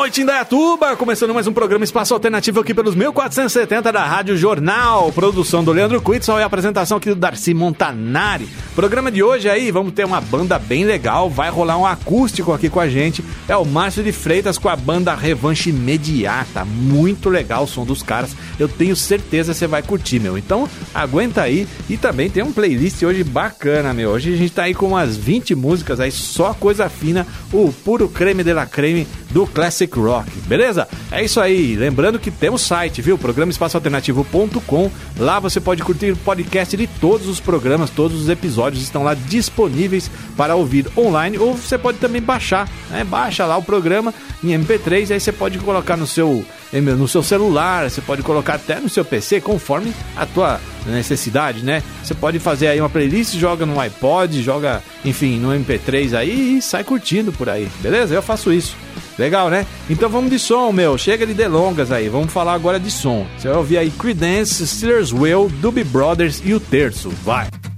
Noite, Indaiatuba! Começando mais um programa Espaço Alternativo aqui pelos 1470 da Rádio Jornal. Produção do Leandro Quitzal e apresentação aqui do Darcy Montanari. Programa de hoje aí, vamos ter uma banda bem legal. Vai rolar um acústico aqui com a gente. É o Márcio de Freitas com a banda Revanche Imediata. Muito legal o som dos caras. Eu tenho certeza que você vai curtir, meu. Então, aguenta aí. E também tem um playlist hoje bacana, meu. Hoje a gente tá aí com umas 20 músicas aí, só coisa fina. O puro creme de la creme do Classic Rock, beleza? É isso aí. Lembrando que temos site, viu? Programa espaçoalternativo.com. Lá você pode curtir o podcast de todos os programas, todos os episódios estão lá disponíveis para ouvir online ou você pode também baixar, né? Baixa lá o programa em MP3, aí você pode colocar no seu no seu celular, você pode colocar até no seu PC, conforme a tua necessidade, né? Você pode fazer aí uma playlist, joga no iPod, joga, enfim, no MP3 aí e sai curtindo por aí, beleza? Eu faço isso. Legal, né? Então vamos de som, meu. Chega de delongas aí. Vamos falar agora de som. Você vai ouvir aí Creedence, Steelers Will, Doobie Brothers e o Terço. Vai!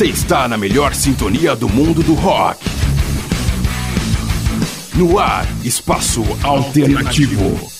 Você está na melhor sintonia do mundo do rock. No ar, Espaço Alternativo.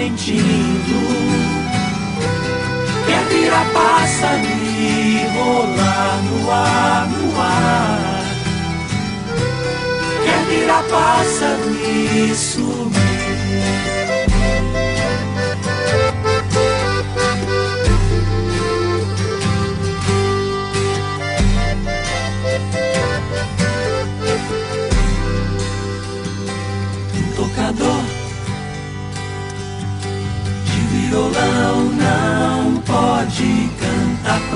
Estar mentindo.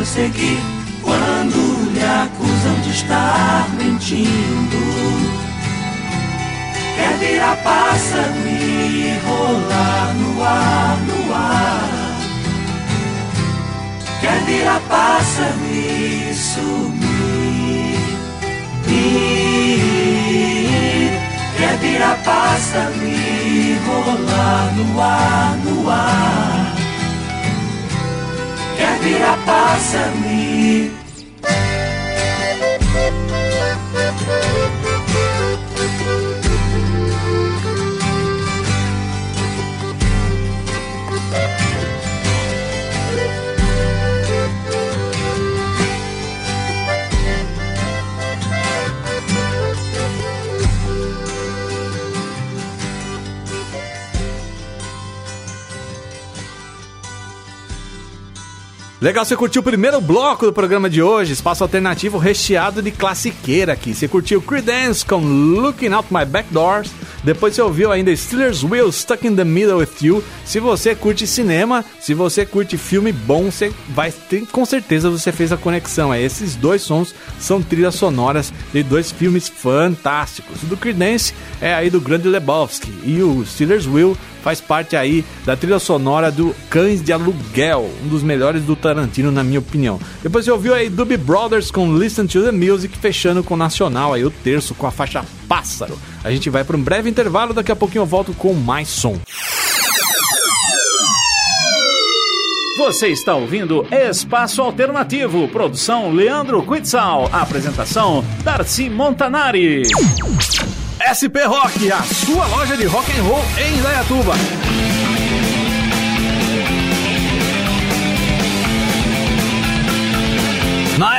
Prosseguir quando lhe acusam de estar mentindo. Quer virar pássaro e rolar no ar, no ar. Quer virar pássaro e sumir. Ir. Quer virar pássaro e rolar no ar, no ar. Quer virar pássaro Legal, você curtiu o primeiro bloco do programa de hoje, espaço alternativo recheado de classiqueira aqui. Você curtiu Creedence com Looking Out My Back Doors. Depois você ouviu ainda Steelers Will Stuck in the Middle with You. Se você curte cinema, se você curte filme bom, você vai ter, com certeza você fez a conexão. É, esses dois sons são trilhas sonoras de dois filmes fantásticos. O do Creedence é aí do Grande Lebowski e o Steelers Will faz parte aí da trilha sonora do Cães de Aluguel, um dos melhores do Tarantino, na minha opinião. Depois você ouviu aí Doobie Brothers com Listen to the Music, fechando com Nacional, aí o terço com a faixa Pássaro. A gente vai para um breve intervalo, daqui a pouquinho eu volto com mais som. Você está ouvindo Espaço Alternativo, produção Leandro Quitzal, apresentação Darcy Montanari. SP Rock, a sua loja de rock and roll em Indaiatuba. Na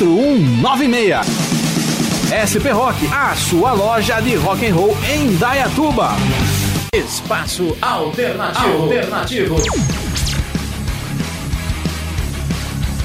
4196. SP Rock, a sua loja de rock and roll em Dayatuba. Espaço Alternativo. Alternativo.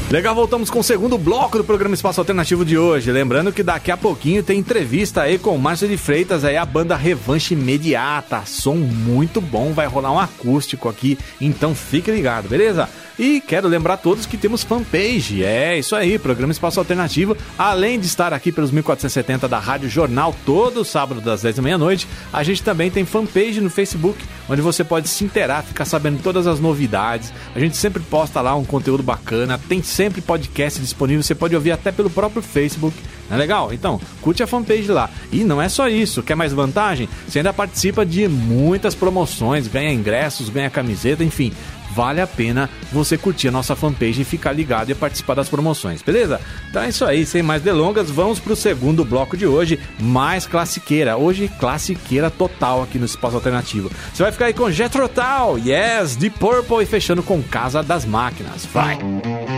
Legal, voltamos com o segundo bloco do programa Espaço Alternativo de hoje. Lembrando que daqui a pouquinho tem entrevista aí com o Márcio de Freitas, aí a banda Revanche Imediata. Som muito bom, vai rolar um acústico aqui, então fique ligado, beleza? E quero lembrar a todos que temos fanpage. É isso aí, programa Espaço Alternativo. Além de estar aqui pelos 1470 da Rádio Jornal todo sábado das 10 da meia-noite, a gente também tem fanpage no Facebook, onde você pode se interar, ficar sabendo todas as novidades. A gente sempre posta lá um conteúdo bacana, tem sempre podcast disponível, você pode ouvir até pelo próprio Facebook. Não é legal? Então, curte a fanpage lá. E não é só isso, quer mais vantagem? Você ainda participa de muitas promoções, ganha ingressos, ganha camiseta, enfim vale a pena você curtir a nossa fanpage e ficar ligado e participar das promoções, beleza? Então é isso aí, sem mais delongas, vamos pro segundo bloco de hoje, mais classiqueira. Hoje, classiqueira total aqui no Espaço Alternativo. Você vai ficar aí com Jethro Tull, Yes, The Purple e fechando com Casa das Máquinas. Vai! Sitting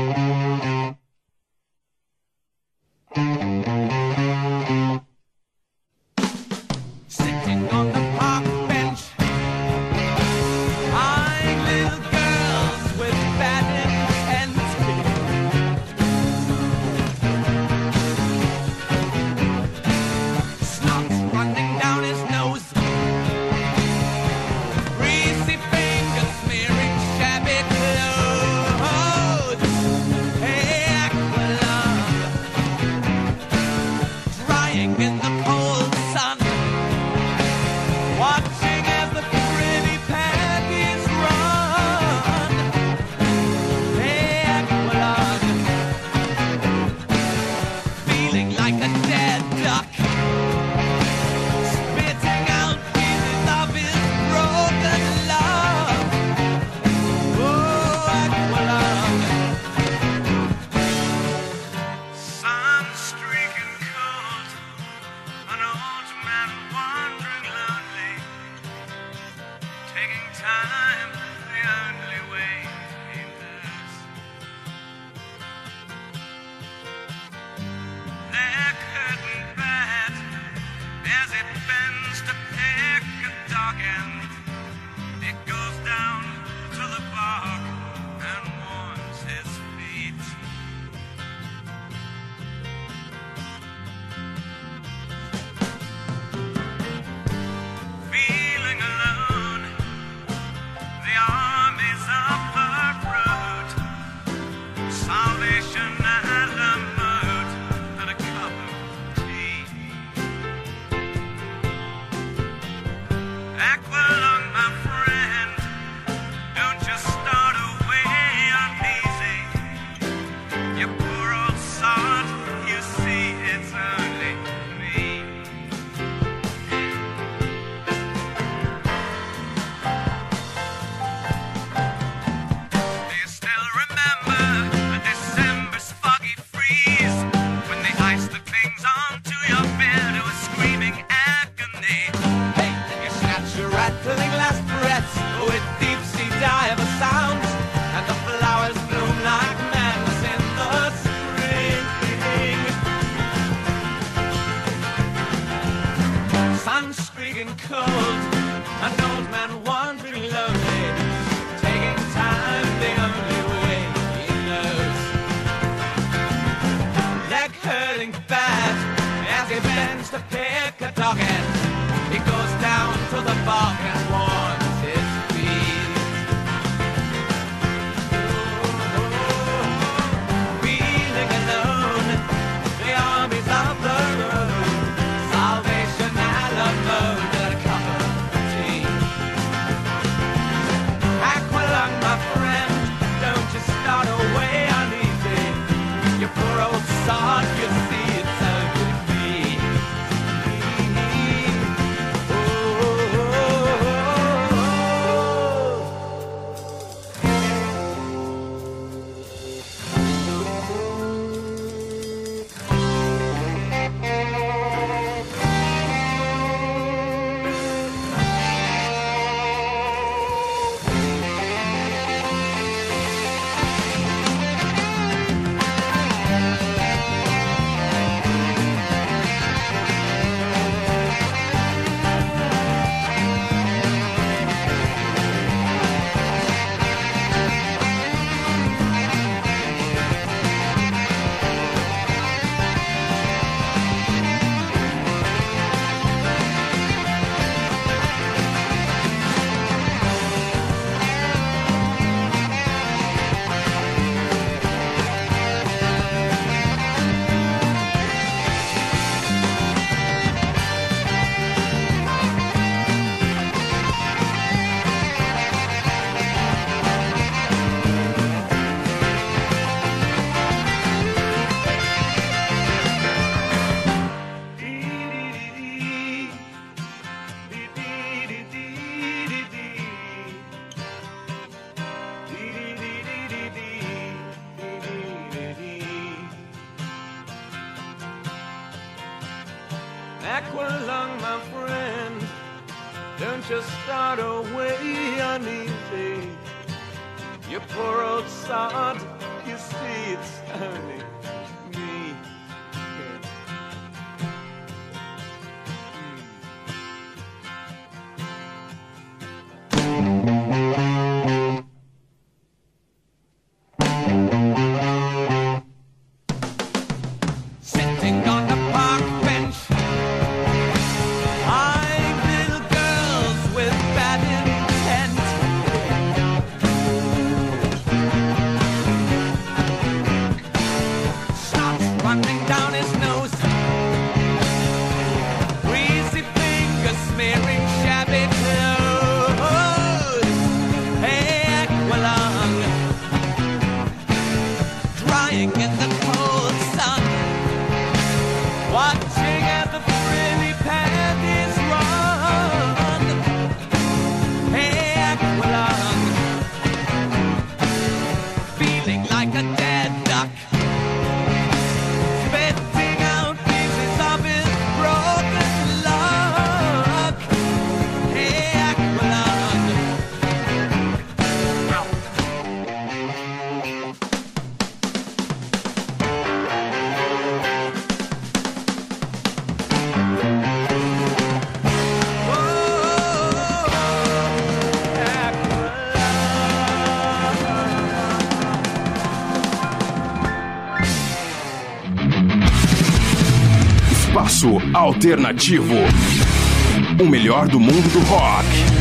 and cold. An old man. Alternativo. O melhor do mundo do rock.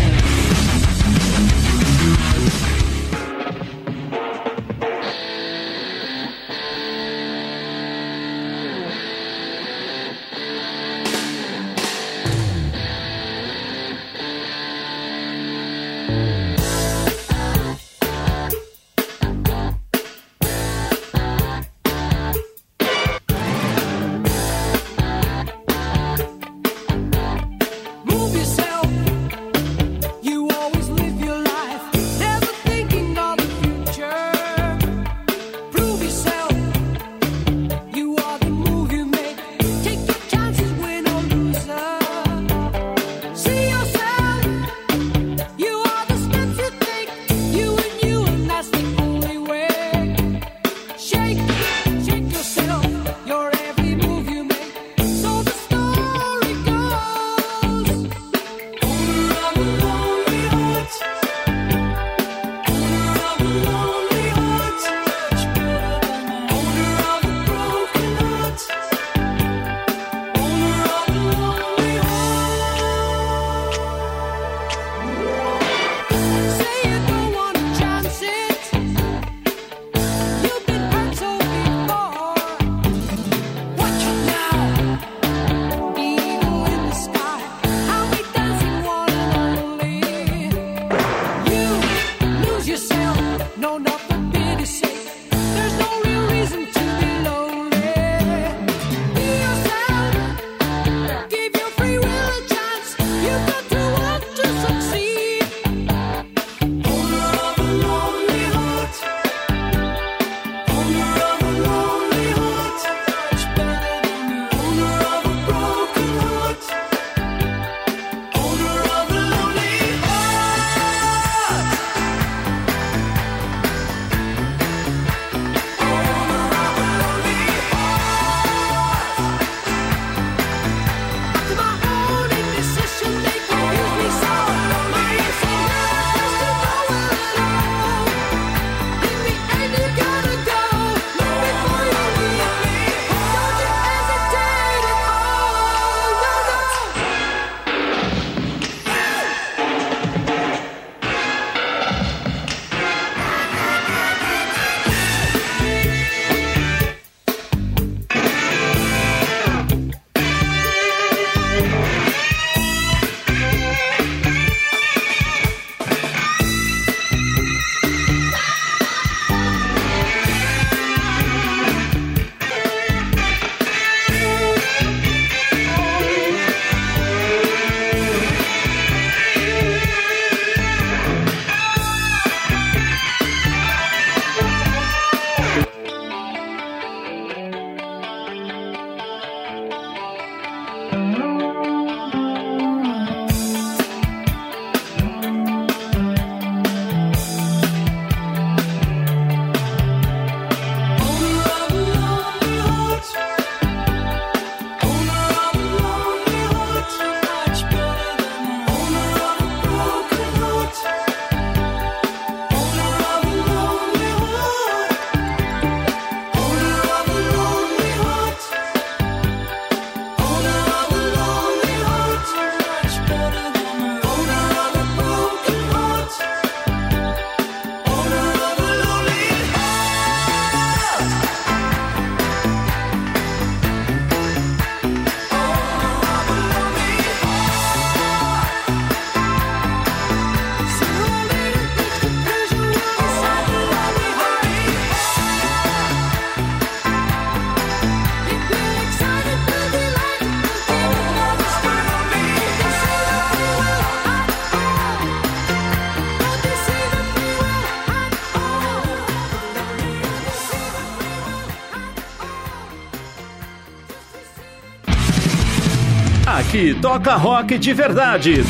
Toca rock de verdade.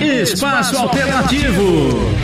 Espaço Alternativo.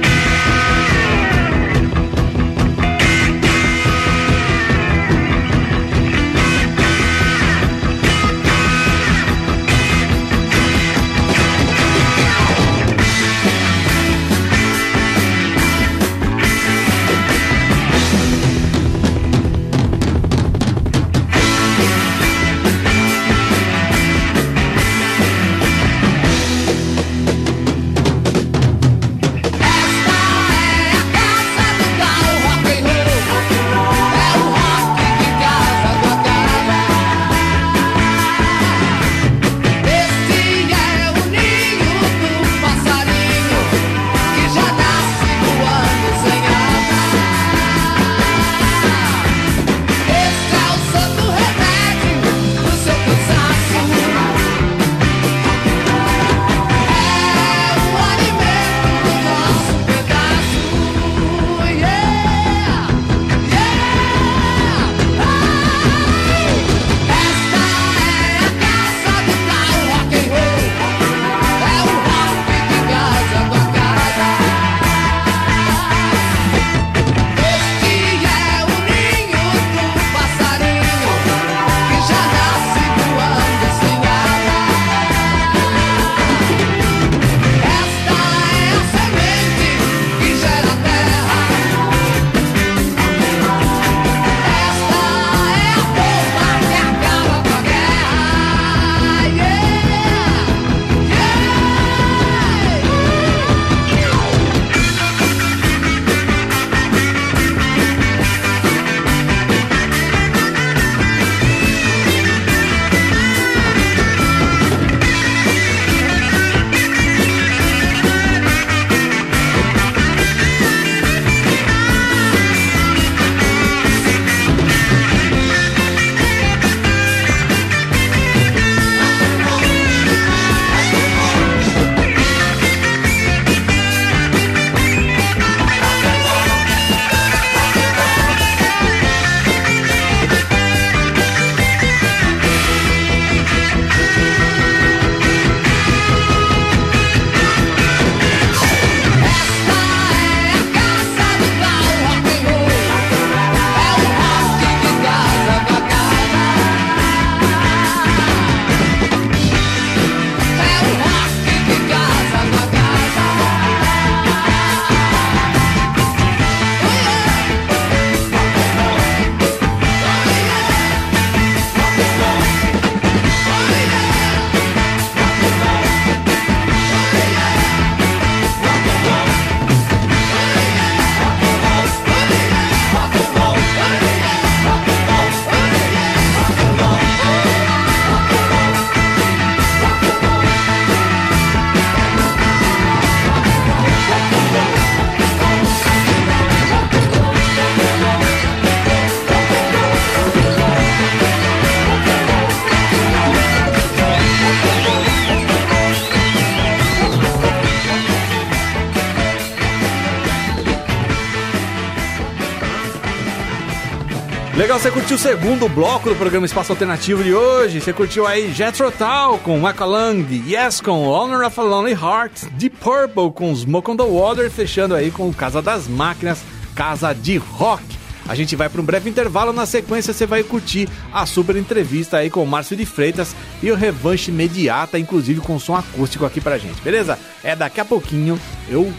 Você curtiu o segundo bloco do programa Espaço Alternativo de hoje. Você curtiu aí Jethro Tull com Aqualung, Yes com Honor of a Lonely Heart, Deep Purple com Smoke on the Water, fechando aí com Casa das Máquinas, Casa de Rock. A gente vai para um breve intervalo, na sequência você vai curtir a super entrevista aí com o Márcio de Freitas e o revanche imediata, inclusive com som acústico aqui pra gente, beleza? É daqui a pouquinho, eu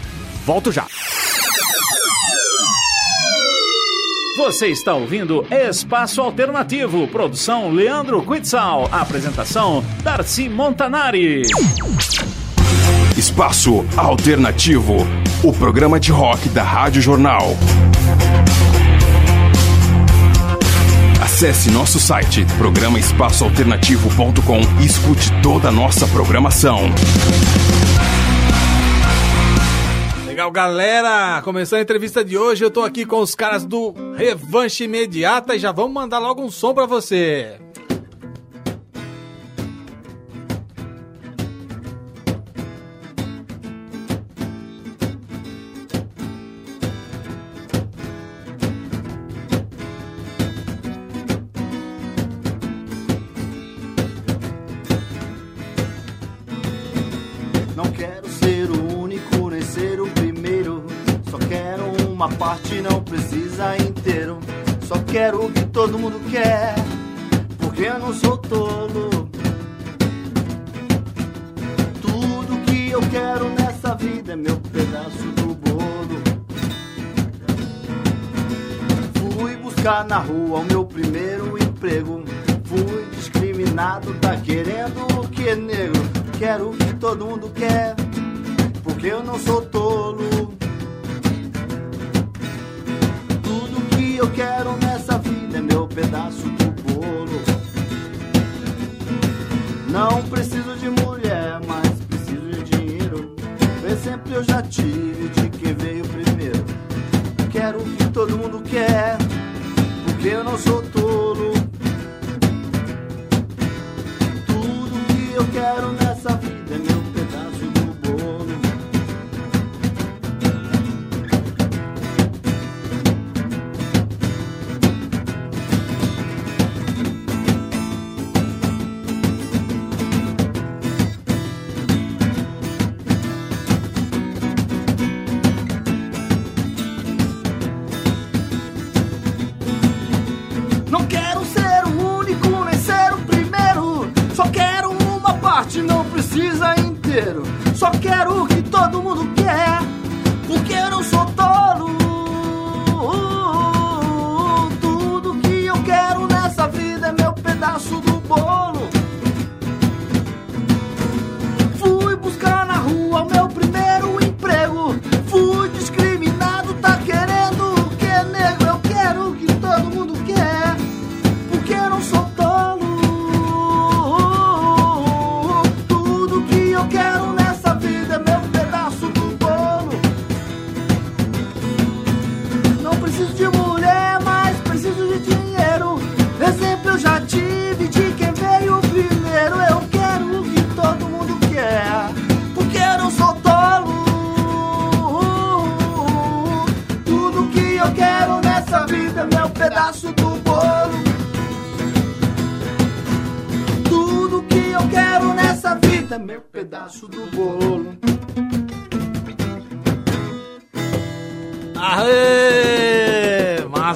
volto já. Você está ouvindo Espaço Alternativo, produção Leandro Quitzal, apresentação Darcy Montanari. Espaço Alternativo, o programa de rock da Rádio Jornal. Acesse nosso site programaespaçoalternativo.com e escute toda a nossa programação. Legal, galera! Começando a entrevista de hoje, eu tô aqui com os caras do revanche imediata e já vamos mandar logo um som para você. Não quero ser um uma parte, não precisa inteiro. Só quero o que todo mundo quer, porque eu não sou tolo. Tudo que eu quero nessa vida é meu pedaço do bolo. Fui buscar na rua o meu primeiro emprego. Fui discriminado, tá querendo o que, negro? Quero o que todo mundo quer, porque eu não sou tolo. Eu quero nessa vida é meu pedaço do bolo. Não preciso de mulher, mas preciso de dinheiro. Exemplo eu já tive de quem veio primeiro. Quero o que todo mundo quer, porque eu não sou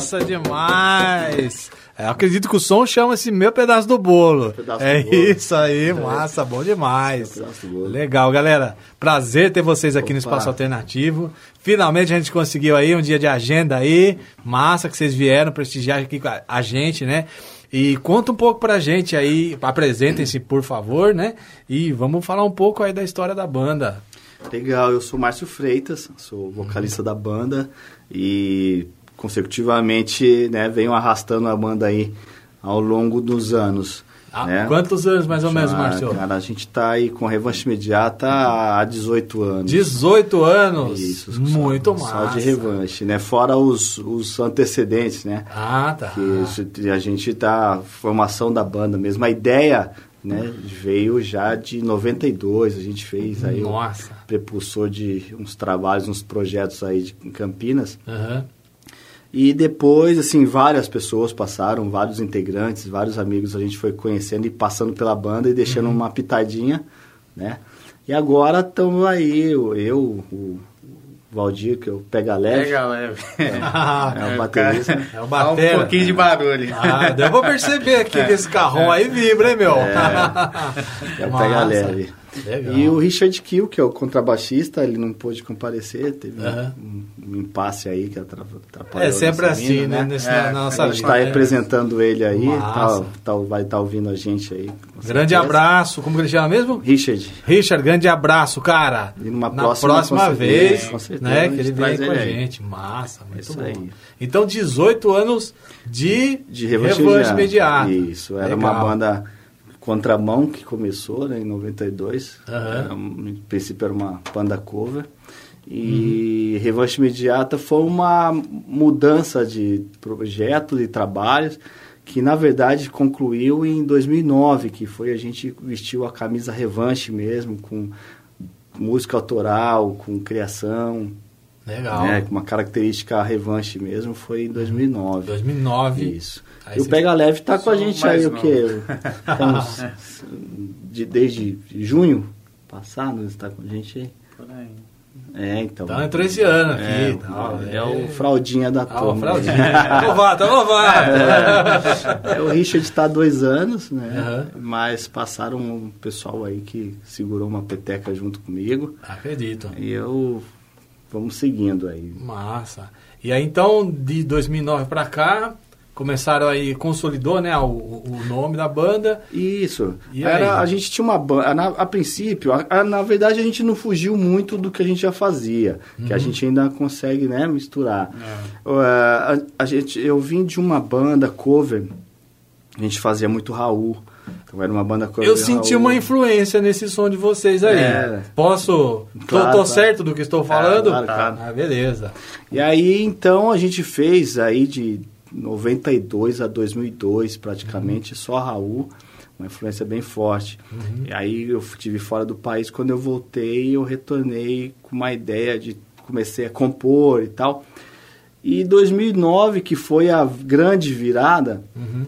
Massa demais! É, eu acredito que o som chama esse meu pedaço do bolo. Pedaço é do bolo. isso aí, massa, bom demais. Legal, galera. Prazer ter vocês aqui no Opa. Espaço Alternativo. Finalmente a gente conseguiu aí um dia de agenda aí. Massa que vocês vieram prestigiar aqui com a- a gente, né? E conta um pouco pra gente aí, apresentem-se, por favor, né? E vamos falar um pouco aí da história da banda. Legal, eu sou Márcio Freitas, sou vocalista da banda e consecutivamente né, venho arrastando a banda aí ao longo dos anos. Há né? Ah, quantos anos mais ou menos, Já, Márcio? Cara, a gente tá aí com revanche imediata há 18 anos. 18 anos. Isso, Muito só, massa. Só de revanche, né? Fora os, os antecedentes, né? Ah, tá. Que a gente tá formação da banda mesmo. A ideia, né, veio já de 92, a gente fez aí Nossa. prepulsor de uns trabalhos, uns projetos aí de, em Campinas. Aham. E depois, assim, várias pessoas passaram, vários integrantes, vários amigos a gente foi conhecendo e passando pela banda e deixando uma pitadinha, né? E agora estamos aí, o- eu, o Valdir, que é o Pega Leve, Pega leve. é o baterista. É o Dá um batera. pouquinho de barulho. Ah, deu pra perceber aqui que esse carrão aí vibra, hein, meu? É o Massa. Pega Leve. Legal. E o Richard Kill, que é o contrabaixista, ele não pôde comparecer, teve um- Aham. um, um impasse aí que atra- atrapalhou É sempre assim, vinda, né? Nesse, É, na nossa A gente está né? representando ele aí, tá, tá- vai estar ouvindo a gente aí. Grande certeza. abraço. Como que ele chama mesmo? Richard. Richard, grande abraço, cara. E numa Na próxima, próxima vez, com certeza, né, que ele vem com a gente. Massa, muito Isso bom. aí. Então, 18 anos de, De revanche, imediata. Isso, era Legal. uma banda contramão que começou né, em 92. Aham. Era, no princípio era uma banda cover. Uhum. E Revanche Imediata foi uma mudança de projetos e trabalhos que na verdade concluiu em 2009, que foi a gente vestiu a camisa Revanche mesmo, com música autoral, com criação, Legal. né, com uma característica Revanche mesmo, foi em 2009. 2009. Isso. Aí e o Pega Leve tá com a gente aí, o quê? Estamos de, desde junho passado, está com a gente aí. Por aí. É, então. Então entrou esse ano aqui. É, e tal, é o fraldinha da Ah, o turma. Fraldinha. Louvado, louvado. É, o Richard está há dois anos, né? Aham. Mas passaram um pessoal aí que segurou uma peteca junto comigo. Acredito. E eu. Vamos seguindo aí. Massa. E aí então, de 2009 pra cá, começaram aí, consolidou, né, o, o nome da banda. Isso. E Era, aí? a gente tinha uma banda. A, princípio, a- a- na verdade, a gente não fugiu muito do que a gente já fazia. Que a gente ainda consegue, né, misturar. Uh, a, a gente, eu vim de uma banda cover. A gente fazia muito Raul. Então era uma banda cover. Eu senti Raul. uma influência nesse som de vocês aí. É. Posso? Tô- Claro, tô, claro. certo do que estou falando? claro, claro. Ah, beleza. E aí, então, a gente fez aí de 92 a 2002, praticamente, só Raul, uma influência bem forte. E aí eu tive fora do país, quando eu voltei, eu retornei com uma ideia de comecei a compor e tal. E 2009, que foi a grande virada,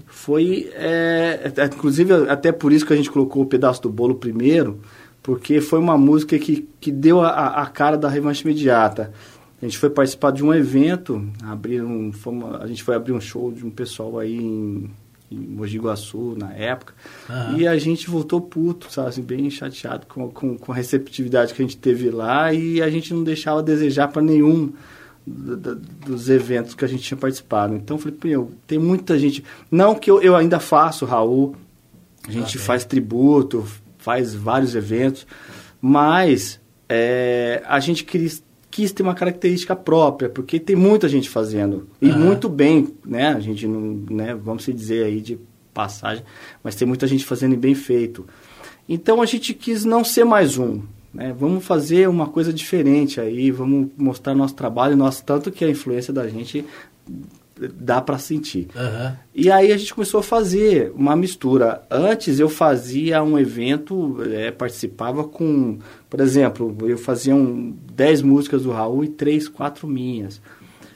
foi, é, é, inclusive, até por isso que a gente colocou o pedaço do bolo primeiro, porque foi uma música que, que deu a, a cara da revanche imediata. A gente foi participar de um evento, abrir um, fomos- a gente foi abrir um show de um pessoal aí em, em Mogi Guaçu, na época, Aham. e a gente voltou puto, sabe, assim, bem chateado com, com, com a receptividade que a gente teve lá e a gente não deixava desejar para nenhum do- do- dos eventos que a gente tinha participado. Então eu falei, meu, tem muita gente. Não que eu, eu ainda faço, Raul, a gente Ok. faz tributo, faz vários eventos, mas é, a gente quis, quis ter uma característica própria, porque tem muita gente fazendo. E Aham. muito bem, né? A gente não, né, vamos se dizer aí de passagem, mas tem muita gente fazendo e bem feito. Então a gente quis não ser mais um. Né? Vamos fazer uma coisa diferente aí, vamos mostrar nosso trabalho, nosso tanto que a influência da gente dá para sentir. Aham. E aí a gente começou a fazer uma mistura. Antes eu fazia um evento, eh, participava com, por exemplo, eu fazia um, 10 músicas do Raul e 3, 4 minhas.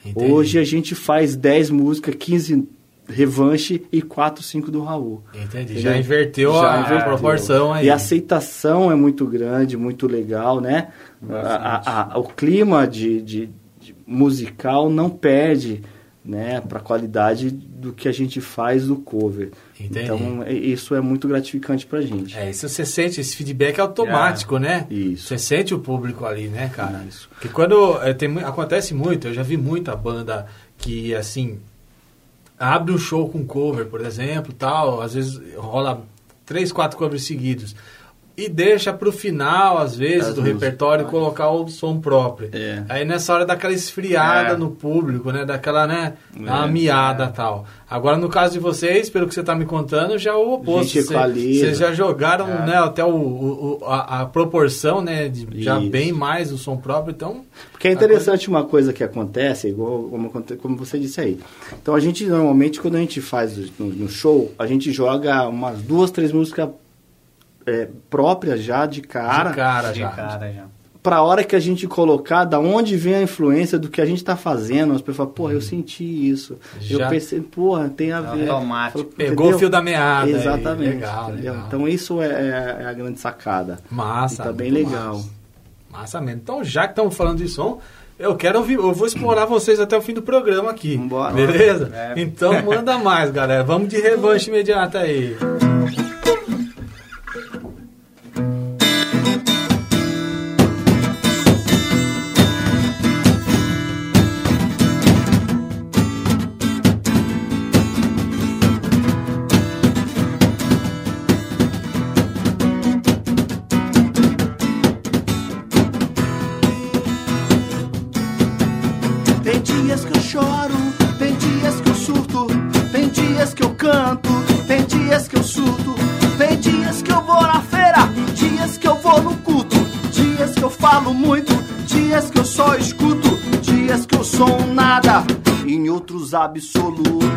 Entendi. Hoje a gente faz 10 músicas, 15 revanche e 4, 5 do Raul. Entendi. Entendeu? Já inverteu Já a, inverteu. proporção aí. E a aceitação é muito grande, muito legal, né? A- a- a- o clima de, de- de musical não perde né, para a qualidade do que a gente faz do cover. Entendi. Então, é- isso é muito gratificante pra gente. É, isso você sente, esse feedback é automático, né? Isso. Você sente o público ali, né, cara? Porque quando é, tem, acontece muito, eu já vi muita banda que, assim, abre um show com cover, por exemplo, tal, às vezes rola três, quatro covers seguidos. E deixa pro final, às vezes, As do músicas. repertório, colocar o som próprio. É. Aí nessa hora dá aquela esfriada É. no público, né? Daquela, né? Uma É. miada tal. Agora, no caso de vocês, pelo que você tá me contando, já é o oposto. Vocês já jogaram, É. né? Até o, o- o- a, a proporção, né? De já bem mais o som próprio, então... Porque é interessante uma coisa que acontece, igual como, como você disse aí. Então a gente normalmente quando a gente faz no, no show, a gente joga umas duas, três músicas é, próprias já de cara. de cara De já. cara já. Pra hora que a gente colocar, da onde vem a influência do que a gente tá fazendo, as pessoas falam, porra, eu senti isso. Já- Eu pensei, porra, tem a ver. Automático. Fala, Pegou entendeu? o fio da meada. aí. Exatamente. Legal, legal. Então isso é, é- é a grande sacada. Massa. E tá bem legal. Massa. Massa mesmo. Então, já que estamos falando de som, eu quero ouvir, eu vou explorar vocês até o fim do programa aqui. Vambora. Beleza? É. Então manda mais, galera. Vamos de revanche imediata aí. Absolutos.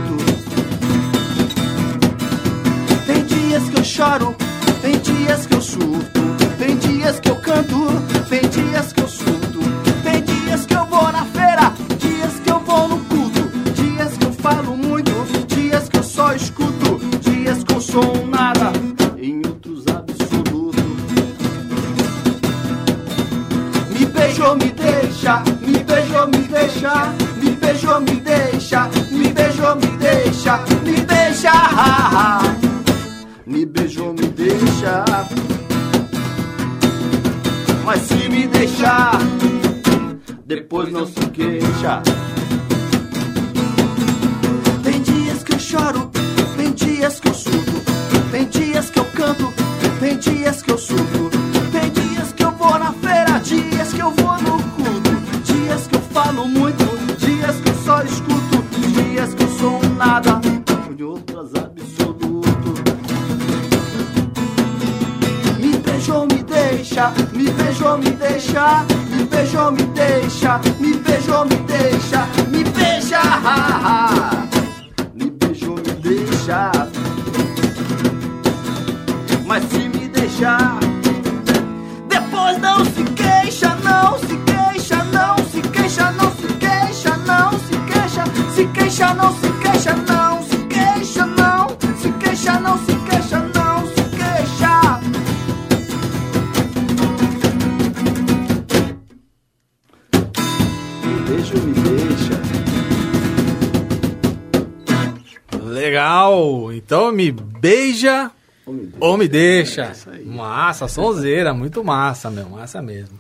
Legal! Então me beija Ô, me deixa. ou me deixa. É isso aí. Massa, sonzeira, muito massa, meu, massa mesmo.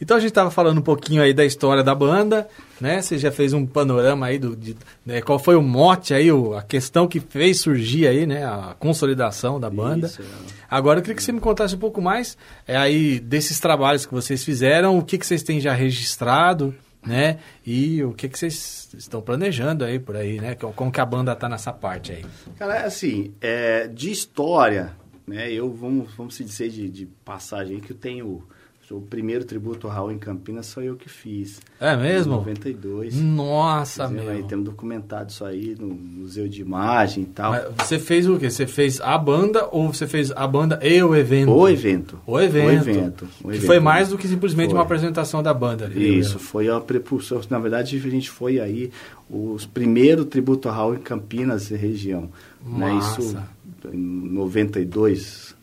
Então a gente tava falando um pouquinho aí da história da banda, né? Você já fez um panorama aí do de, né, qual foi o mote aí, o- a questão que fez surgir aí, né, a consolidação da banda. Isso, é. Agora eu queria que você me contasse um pouco mais é, aí desses trabalhos que vocês fizeram, o que, que vocês têm já registrado, né? E o que, que vocês estão planejando aí por aí, né? Como que a banda tá nessa parte aí. Cara, assim, é, de história, né? Eu, vamos, vamos se dizer de, de passagem que eu tenho o primeiro tributo ao Raul em Campinas, só eu que fiz. É mesmo? Em 92. Nossa, meu. Aí, temos documentado isso aí no Museu de Imagem e tal. Mas você fez o quê? Você fez a banda ou você fez a banda e o evento? O evento. O evento. O evento. O que evento. foi mais do que simplesmente Foi. uma apresentação da banda. ali, Isso, né? foi a prepulsão. Na verdade, a gente foi aí os primeiro tributo ao Raul em Campinas e região. Né? Massa. Isso em 92.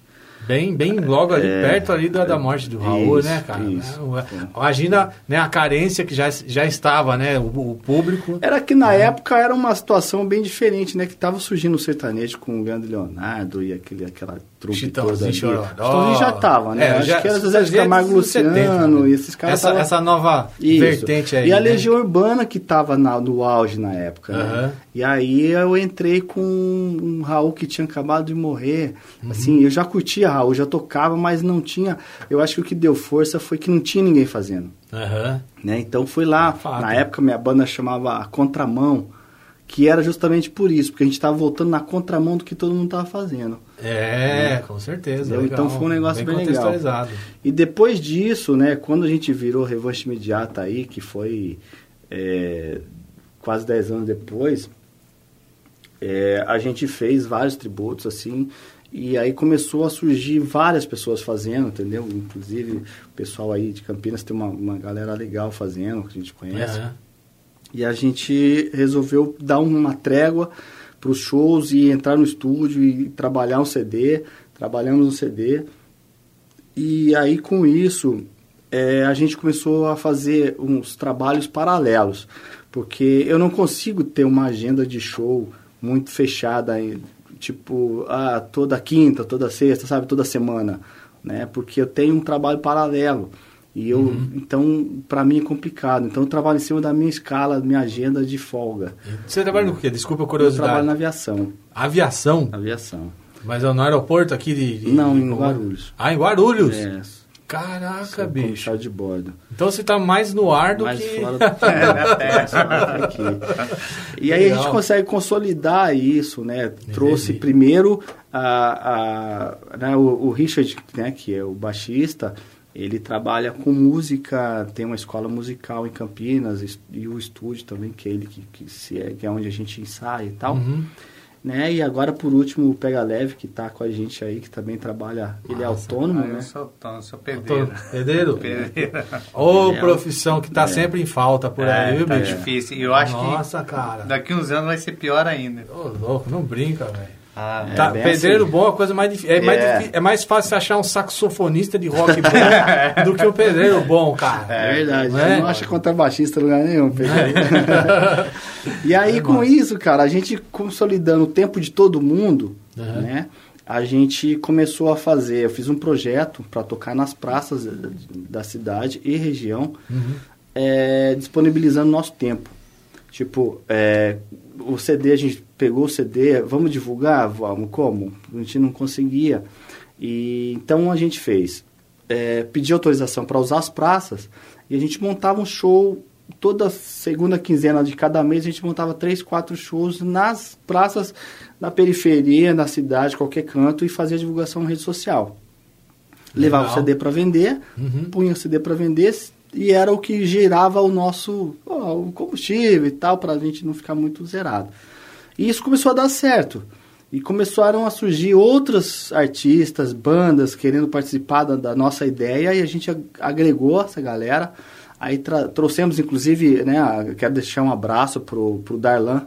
Bem, bem logo ali, É, perto ali da, da morte do Raul, isso, né, cara? isso. Né? Imagina né, a carência que já, já estava, né? O, o público. Era que na época era uma situação bem diferente, né? Que tava surgindo o sertanejo com o grande Leonardo e aquele, aquela Chitãozinho toda ali. Chororó. Chitãozinho já tava, né? É, Acho já- que era já Zé de Camargo Luciano 70, né? e esses caras essa, tava- essa nova Isso. vertente aí. E a né? Legião Urbana que tava na- no auge na época, né? Aham. E aí eu entrei com um Raul que tinha acabado de morrer. Uhum. Assim, eu já curtia Raul, já tocava, mas não tinha... Eu acho que o que deu força foi que não tinha ninguém fazendo. Aham. né? Então fui lá, Fato. na época minha banda chamava a Contramão, que era justamente por isso, porque a gente estava voltando na contramão do que todo mundo estava fazendo. É, com certeza. Entendeu? legal. Então foi um negócio bem, legal. contextualizado. E depois disso, né, quando a gente virou Revanche Imediata aí, que foi é, quase 10 anos depois, é, a gente fez vários tributos assim, e aí começou a surgir várias pessoas fazendo, entendeu? Inclusive o pessoal aí de Campinas tem uma, uma galera legal fazendo, que a gente conhece. Aham. E a gente resolveu dar uma trégua para os shows e entrar no estúdio e trabalhar um CD. Trabalhamos um CD. E aí com isso é, a gente começou a fazer uns trabalhos paralelos. Porque eu não consigo ter uma agenda de show muito fechada, tipo, ah, toda quinta, toda sexta, sabe, toda semana. Né? Porque eu tenho um trabalho paralelo. E eu, Uhum. então, para mim é complicado. Então, eu trabalho em cima da minha escala, minha agenda de folga. Você trabalha no quê? Desculpa a Eu curiosidade. trabalho na aviação. Aviação? Aviação. Mas é no aeroporto aqui de... de- Não, em Guarulhos. Ah, em Guarulhos? É, Caraca, sou bicho. de bordo. Então você tá mais no ar do Mais que... fora do que aqui. E aí a Legal. gente consegue consolidar isso, né? Trouxe Entendi. primeiro a, a, né, o, o Richard, né, que é o baixista, ele trabalha com música, tem uma escola musical em Campinas e o estúdio também, que é ele que, que, se é, que é onde a gente ensaia e tal. Uhum. Né? E agora, por último, o Pega Leve, que está com a gente aí, que também trabalha, ele é autônomo, eu né? sou autônomo, eu sou pedreiro. Pedreiro? Pedreiro. Ô, É. profissão que tá É. sempre em falta por aí, É, viu, tá bicho? difícil. E eu acho Nossa, que cara. daqui uns anos vai ser pior ainda. Ô, louco, não brinca, velho. Ah, é Tá, bem pedreiro assim. bom é a coisa mais difícil. É, mais É. é mais fácil você achar um saxofonista de rock bom do que o pedreiro bom, cara. É verdade, Não é? não acha contrabaixista em lugar nenhum. E aí, com isso, cara, a gente consolidando o tempo de todo mundo, Uhum. né? A gente começou a fazer, eu fiz um projeto para tocar nas praças da, da cidade e região, Uhum. é, disponibilizando nosso tempo. Tipo, é, o CD, a gente pegou o CD, vamos divulgar? Vamos, como? A gente não conseguia. E, então a gente fez, é, pediu autorização para usar as praças e a gente montava um show toda segunda quinzena de cada mês, a gente montava três, quatro shows nas praças, na periferia, na cidade, qualquer canto e fazia divulgação em rede social. Levava o Legal. CD para vender, Uhum. punha o CD para vender e era o que gerava o nosso ó, o combustível e tal, para a gente não ficar muito zerado. E isso começou a dar certo. E começaram a surgir outros artistas, bandas querendo participar da, da nossa ideia e a gente ag- agregou essa galera. Aí trouxemos, inclusive, né, quero deixar um abraço pro, pro Darlan,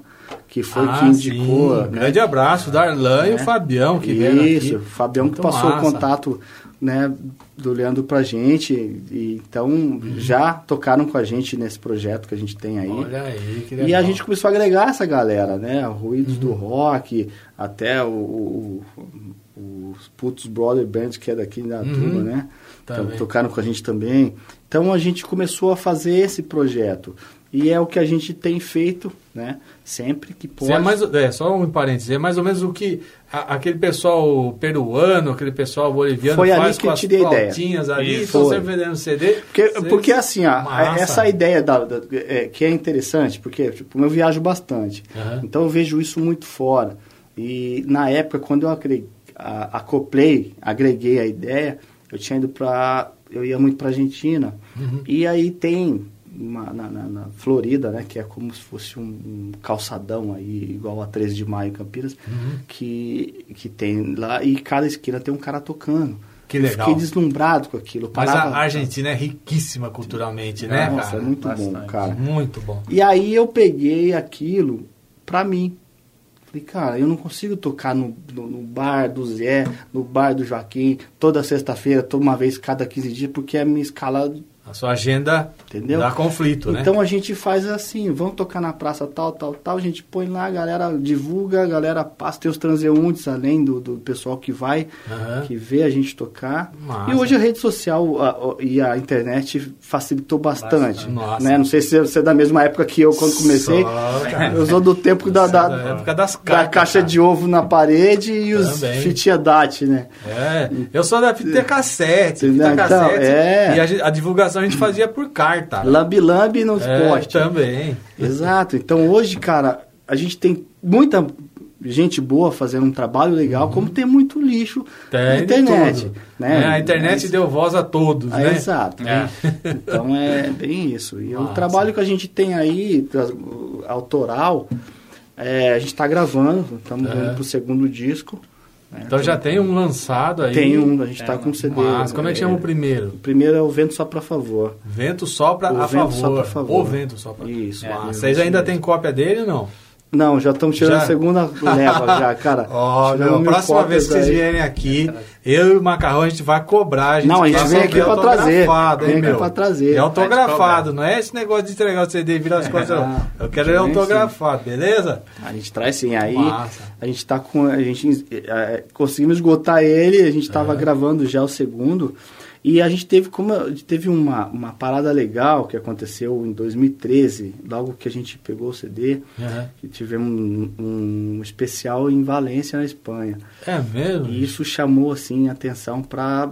que foi Ah, que indicou. sim. né, Grande abraço, Darlan e o Fabião que veio isso, aqui. o Fabião que Muito passou massa. o contato né, do Leandro pra gente. E, então Uhum. já tocaram com a gente nesse projeto que a gente tem aí. Olha aí, que E legal. a gente começou a agregar essa galera, né? Ruídos Uhum. do rock, até o, o- o- os Putos Brother Band, que é daqui da Uhum. turma, né? Então, tocaram com a gente também. Então a gente começou a fazer esse projeto. E é o que a gente tem feito, né? Sempre que pode. Você é, mais, é, só um parênteses, é mais ou menos o que a- aquele pessoal peruano, aquele pessoal boliviano Foi ali faz que com eu as tirei a ideia. flautinhas ali, Isso. estão sempre vendendo CD. Porque, porque assim, ó, Massa. essa ideia da, da- é, que é interessante, porque tipo, eu viajo bastante. Aham. Então eu vejo isso muito fora. E na época, quando eu acre- a- acoplei, agreguei a ideia, eu tinha ido para. Eu ia muito para Argentina. Uhum. E aí tem uma- na, na- na Florida, né, que é como se fosse um, um calçadão aí, igual a 13 de maio em Campinas, Uhum. que, que tem lá, e cada esquina tem um cara tocando. Que Eu legal. Fiquei deslumbrado com aquilo. Mas a Argentina é riquíssima culturalmente, né, Nossa, cara? é muito bom, Bastante. cara. Muito bom. E aí eu peguei aquilo pra mim. Falei, cara, eu não consigo tocar no, no, no bar do Zé, no bar do Joaquim, toda sexta-feira, toda uma vez cada 15 dias, porque a minha escala, A sua agenda entendeu? dá conflito, né? Então a gente faz assim, vamos tocar na praça tal, tal, tal, a gente põe lá, a galera divulga, a galera passa, tem os transeuntes, além do, do pessoal que vai, Aham. que vê a gente tocar. Massa. E hoje a rede social a- a- e a internet facilitou bastante. Nossa. Né? Não sei se você é da mesma época que eu quando comecei. Só. Eu sou do tempo da, da, Da época das da cartas, caixa cara. de ovo na parede e os fitinha DAT, né? É, eu sou da fita cassete, fita Então, cassete. é. E a, a divulgação a gente fazia por carta. Lambi-lambi nos É, postes. também. Exato. Então hoje, cara, a gente tem muita gente boa fazendo um trabalho legal, como tem muito lixo Uhum. Tem na internet. Né? É, a internet deu voz a todos, Ah, né? Exato. É. Então é bem isso. E o Massa. trabalho que a gente tem aí, o autoral, é, a gente está gravando, estamos É. indo pro segundo disco. Né? Então já tem um lançado aí. Tem um, a gente está com um CD. Mas como é que chama o primeiro? O primeiro é o Vento Só Pra Favor. Vento sopra O a vento favor. sopra a favor. O vento sopra. Isso. Ah, é, vocês ainda têm cópia dele ou não? Não, já estamos tirando Já? a segunda leva já, cara. Ó, Tiramos meu, próxima vez que vocês aí. vierem aqui, eu e o Macarrão, a gente vai cobrar. A gente Não, a gente vem aqui pra trazer. Vem aqui meu? pra trazer. É autografado, não é esse negócio de entregar o CD e virar as costas, não. Eu quero ele sim. autografado, beleza? A gente traz sim. Aí Massa. a gente tá com. A gente eh, conseguimos esgotar ele, a gente estava gravando já o segundo. E a gente teve como teve uma, uma parada legal que aconteceu em 2013, logo que a gente pegou o CD, Aham. que tivemos um, um especial em Valência, na Espanha. É mesmo? E isso chamou assim a atenção para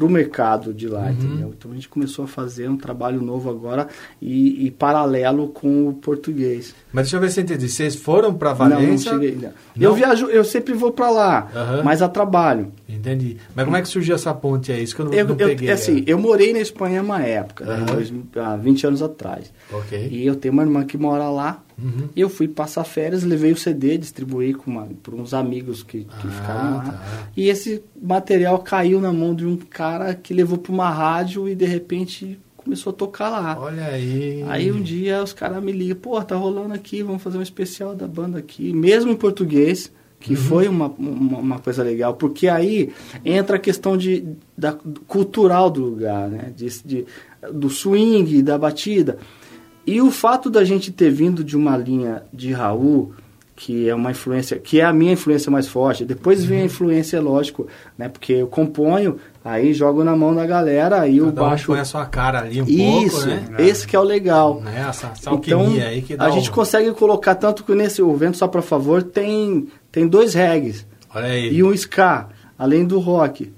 o mercado de lá, Uhum. entendeu? Então a gente começou a fazer um trabalho novo agora e, e paralelo com o português. Mas deixa eu ver se eu entendi. Vocês foram pra Não, não Valência? cheguei. não. Não? Eu viajo, eu sempre vou para lá, Aham. mas a trabalho. Entendi. Mas como é que surgiu essa ponte aí? Isso que eu não, Eu, não eu- peguei. assim, é. eu morei na Espanha uma época, né, Aham. dois- há 20 anos atrás. Ok. E eu tenho uma irmã que mora lá. Uhum. E eu fui passar férias, levei o CD, distribuí por uns amigos que, que Ah, ficaram lá. tá. E esse material caiu na mão de um cara que levou para uma rádio e de repente começou a tocar lá. Olha aí. Aí um dia os caras me ligam, pô, tá rolando aqui, vamos fazer um especial da banda aqui, mesmo em português, que foi uma, uma, uma coisa legal, porque aí entra a questão de, da, cultural do lugar, né? De, de- do swing, da batida. E o fato da gente ter vindo de uma linha de Raul, que é uma influência, que é a minha influência mais forte, depois vem a influência, lógico, né? Porque eu componho, aí jogo na mão da galera, aí o Cada um baixo. põe a sua cara ali um Isso, pouco, né? esse que é o legal. Né? Essa, essa Então, aí que dá a o- gente consegue colocar tanto que nesse o Vento Só Pra Favor tem, tem dois regs Olha aí. e um ska, além do rock.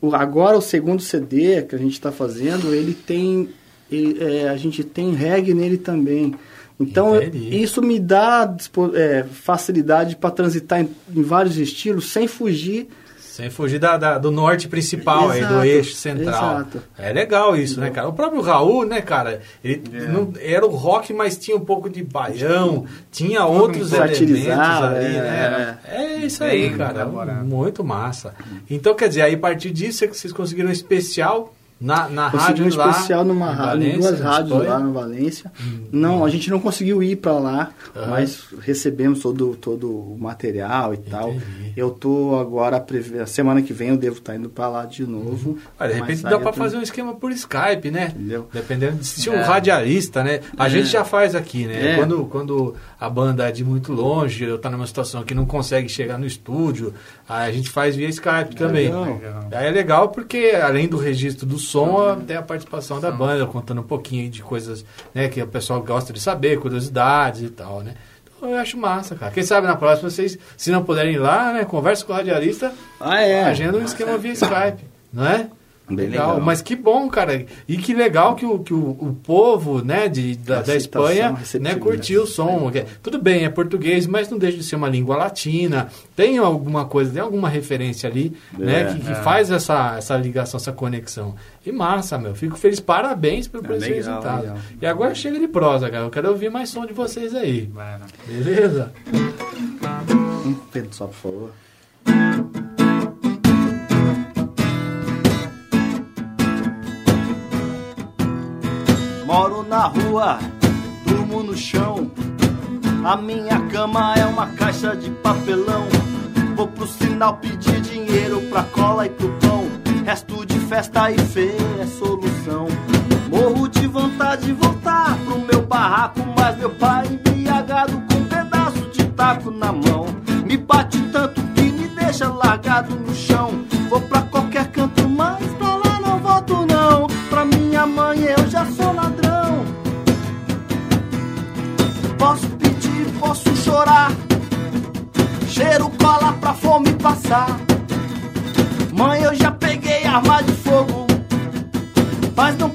O, agora o segundo CD que a gente está fazendo, ele tem. Ele, é, a gente tem reggae nele também. Então, Entendi. isso me dá é, facilidade para transitar em, em vários estilos sem fugir. Sem fugir da, da- do norte principal aí, do Exato, eixo central. exato. É legal isso, né, cara? O próprio Raul, né, cara? Ele É. não, era o rock, mas tinha um pouco de baião, tinha outros elementos ali, é, né? É isso aí, cara. Muito massa. Então, quer dizer, aí a partir disso é que vocês conseguiram um especial na, na Consegui um rádio lá. especial numa rádio, em Valência, duas na rádios Espanha. lá no Valência. Não, a gente não conseguiu ir para lá, Aham. mas recebemos todo, todo o material e tal. Entendi. Eu tô agora, a semana que vem eu devo estar indo para lá de novo. Ah, de repente dá pra tô- fazer um esquema por Skype, né? Entendeu? Dependendo de se um É. radialista, né? A É. gente já faz aqui, né? É. Quando, quando a banda é de muito longe, eu tá numa situação que não consegue chegar no estúdio, a gente faz via Skype também. Legal. Aí é legal porque, além do registro do som, tem a participação da banda, contando um pouquinho de coisas né, que o pessoal gosta de saber, curiosidades e tal, né? Então eu acho massa, cara. Quem sabe na próxima vocês, se não puderem ir lá, né? Conversa com o radialista, Ah, é. agenda um esquema via Skype, não é? Bem legal. legal. mas que bom, cara. E que legal que o, que o, o povo, né, de, da, da Espanha, né, receptividade. curtiu o som. Que- Tudo bem, é português, mas não deixa de ser uma língua latina. Tem alguma coisa, tem alguma referência ali, né, que, que faz essa, essa ligação, essa conexão. E massa, meu. Fico feliz. Parabéns pelo esse legal, resultado. legal. E agora chega de prosa, cara. Eu quero ouvir mais som de vocês aí. Mano. Beleza? Um vento só, por favor. Moro na rua, durmo no chão. A minha cama é uma caixa de papelão. Vou pro sinal pedir dinheiro pra cola e pro pão. Resto de festa e feira é solução. Morro de vontade de voltar pro meu barraco, mas meu pai embriagado com um pedaço de taco na mão. Me bate tanto que me deixa largado no chão. Vou pra qualquer canto, minha mãe eu já sou ladrão. Posso pedir, posso chorar. Cheiro cola pra fome passar. Mãe, eu já peguei arma de fogo. Mas não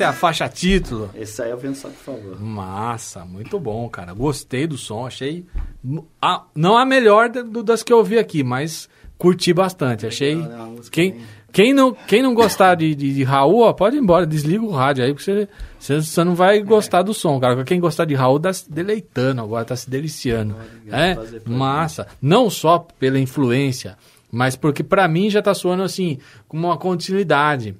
Essa é a faixa título. Esse aí é o Só, por favor. Massa, muito bom, cara. Gostei do som, achei. a- não a melhor do- das que eu ouvi aqui, mas curti bastante. Achei. né? Quem, bem- quem, não, quem não gostar de, de, de Raul, ó, pode ir embora, desliga o rádio aí, porque você, você, não vai gostar do som, cara. Quem gostar de Raul tá se deleitando agora, tá se deliciando. É, pra massa. Não só pela influência, mas porque pra mim já tá soando assim, com uma continuidade.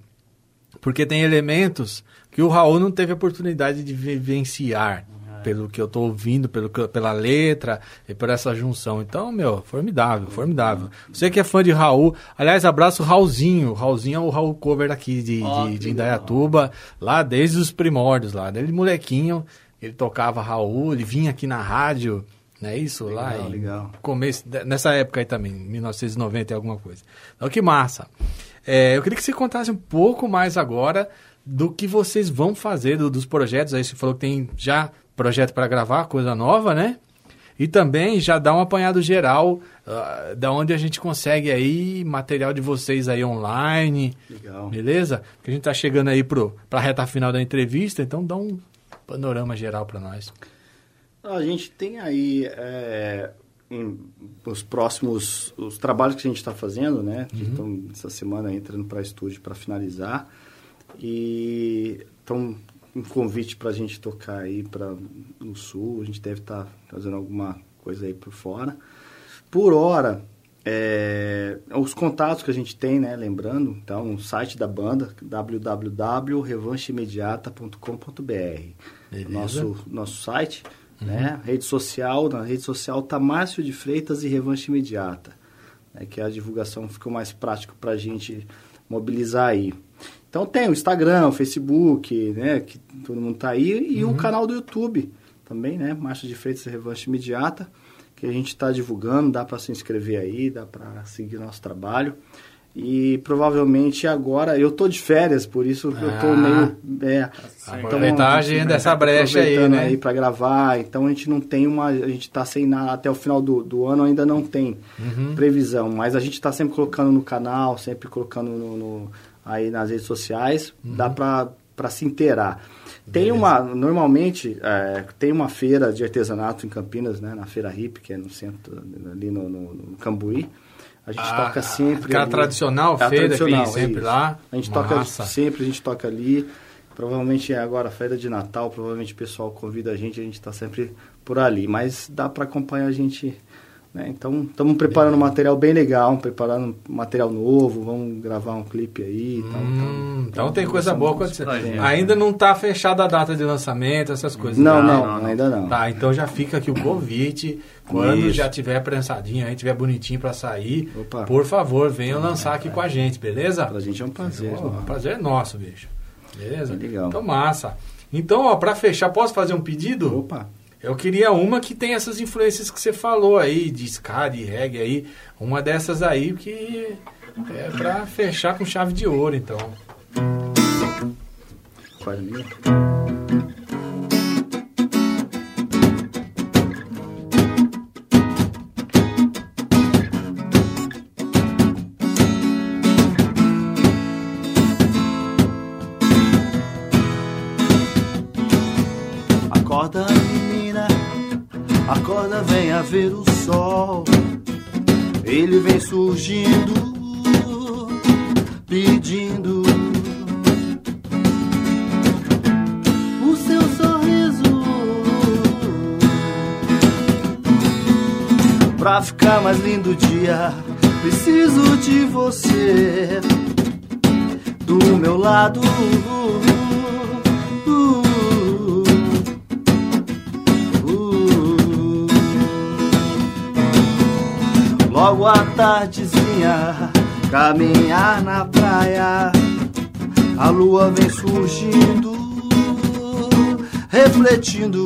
Porque tem elementos que o Raul não teve oportunidade de vivenciar. Pelo que eu tô ouvindo, pelo, que- pela letra e por essa junção. Então, meu, formidável, formidável. Você que é fã de Raul, aliás, abraço o Raulzinho. Raulzinho é o Raul cover aqui de, Ó, de, de. Indaiatuba, lá desde os primórdios, lá. Desde molequinho, ele tocava Raul, ele vinha aqui na rádio, não é isso? lá Legal, em legal. começo, nessa época aí também, 1990 e alguma coisa. Então, que massa. É, eu queria que você contasse um pouco mais agora do que vocês vão fazer, do- dos projetos. Aí você falou que tem já projeto para gravar, coisa nova, né? E também já dá um apanhado geral ah, da onde a gente consegue aí material de vocês aí online, Legal. beleza? Porque a gente tá chegando aí pro, pra reta final da entrevista, então dá um panorama geral para nós. A gente tem aí é, em- os próximos os trabalhos que a gente está fazendo, né? Que estão essa semana entrando para estúdio para finalizar e então um convite para a gente tocar aí para no sul. A gente deve estar fazendo alguma coisa aí por fora. Por hora, é, os contatos que a gente tem, né? Lembrando, então, o site da banda, www.revancheimediata.com.br. Nosso, nosso site, né? Rede social, na rede social tá Márcio de Freitas e Revanche Imediata. Né? Que a divulgação ficou mais prático para a gente mobilizar aí. Então tem o Instagram, o Facebook, né? Que todo mundo tá aí. E o canal do YouTube também, né? Márcio de Freitas Revanche Imediata que a gente está divulgando, dá para se inscrever aí, dá para seguir nosso trabalho. E provavelmente agora, eu tô de férias, por isso que eu tô Ah. meio. É, Aproveitar a agenda, essa brecha aí, né? aí para gravar, então a gente não tem uma. A gente tá sem nada, até o final do, do ano ainda não tem Uhum. previsão, mas a gente está sempre colocando no canal, sempre colocando no, no- aí nas redes sociais, dá para se inteirar. Tem uma, normalmente, é, tem uma feira de artesanato em Campinas, né, na Feira Hip, que é no centro, ali no, no, no Cambuí. A gente Ah, toca sempre. aquela ali. tradicional É a feira que tradicional, sempre isso. lá. A gente Massa. toca sempre, a gente toca ali. Provavelmente é agora a feira de Natal, provavelmente o pessoal convida a gente, a gente está sempre por ali. Mas dá para acompanhar a gente. Né? Então, estamos preparando um material bem legal, preparando um material novo, vamos gravar um clipe aí. e tal, Hum, então, então tem coisa boa acontecendo. Ainda não tá fechada a data de lançamento, essas coisas. Não, Tá? não, ainda não. Tá, então já fica aqui o convite. Quando Isso. já tiver prensadinho, aí tiver bonitinho pra sair, Opa. por favor, venham lançar aqui com a gente, beleza? Pra gente é um prazer. Ó, né? o prazer é nosso, bicho. Beleza? Legal. Então, massa. Então, ó, pra fechar, posso fazer um pedido? Opa, Eu queria uma que tem essas influências que você falou aí, de ska, de reggae aí. Uma dessas aí que é pra fechar com chave de ouro, então. quase mil. Ver o sol. Ele vem surgindo, pedindo o seu sorriso. Pra ficar mais lindo o dia, preciso de você do meu lado. ao tardezinha caminhar na praia. A lua vem surgindo, refletindo.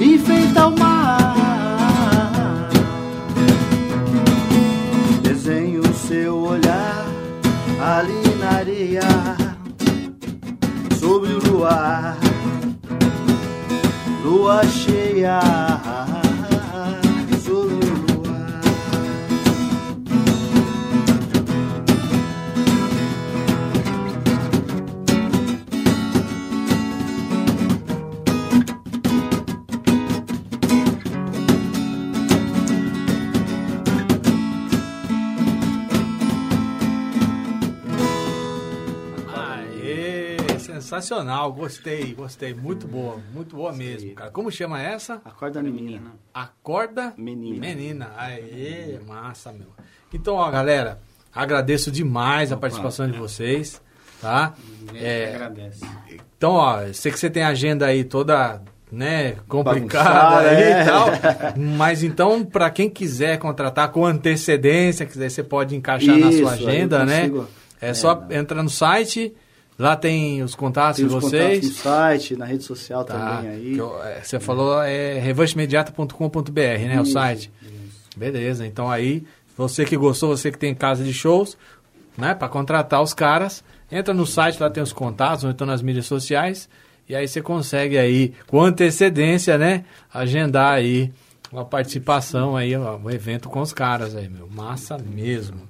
Enfeita o mar, desenha o seu olhar ali na areia, sobre o luar, lua cheia. Sensacional, gostei, gostei, muito boa, muito boa mesmo, cara. Como chama essa? Acorda menina. Acorda Menina. Menina. Aê, massa, meu. Então, ó, galera, agradeço demais a participação de vocês, tá? É, agradece. então, ó, sei que você tem a agenda aí toda, né, complicada é. e tal. Mas então, para quem quiser contratar com antecedência, quiser, você pode encaixar na Isso, sua aí eu agenda, né? É É, só dá. entrar no site, lá tem os contatos Tem de os contatos no vocês. site, na rede social Tá, também aí. que eu- é, você falou é revanchemediata.com.br, né? o Isso, site. Beleza, então aí, você que gostou, você que tem casa de shows, né? Para contratar os caras, entra no site, lá tem os contatos, ou então nas mídias sociais, e aí você consegue aí, com antecedência, né? Agendar aí uma participação aí, ó, um evento com os caras aí, meu. Massa mesmo.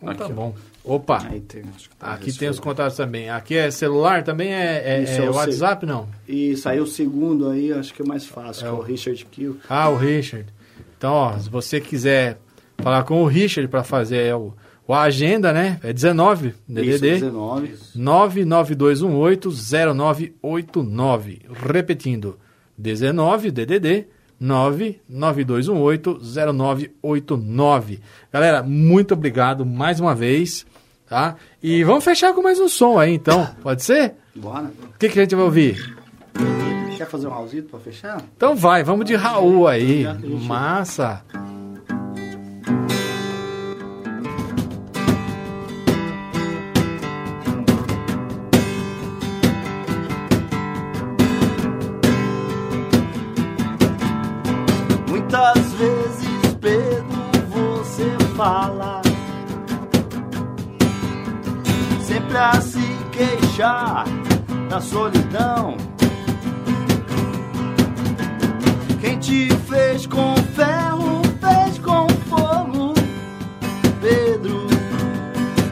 Então tá bom. Opa, tem, tá aqui isso tem os contatos também. Aqui é celular também? É, é- Isso, é é o WhatsApp, não? E saiu o segundo aí, acho que é mais fácil, É que é o- o Richard Kill. Ah, o Richard. Então, ó, se você quiser falar com o Richard para fazer o, o agenda, né? É 19 Isso, DDD 19. 992180989. Repetindo, 19 DDD 992180989. Galera, muito obrigado mais uma vez, tá? E vamos fechar com mais um som aí, então. Pode ser? Bora. O que, que a gente vai ouvir? Quer fazer um raulzito pra fechar? Então vai, vamos de Raul aí. Massa. Muitas vezes, Pedro, você fala sempre a se queixar da solidão. Quem te fez com ferro, fez com fogo, Pedro.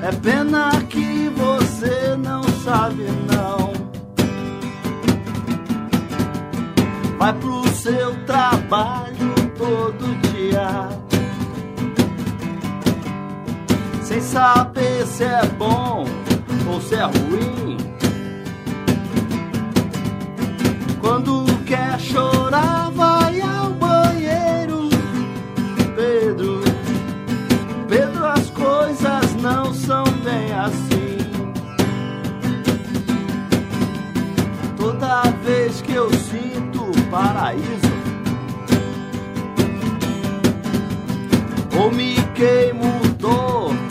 É pena que você não sabe, não. Vai pro seu trabalho todo dia. Sem saber se é bom se é ruim. Quando quer chorar, vai ao banheiro. Pedro, Pedro, as coisas não são bem assim. Toda vez que eu sinto o paraíso, ou me queimo torto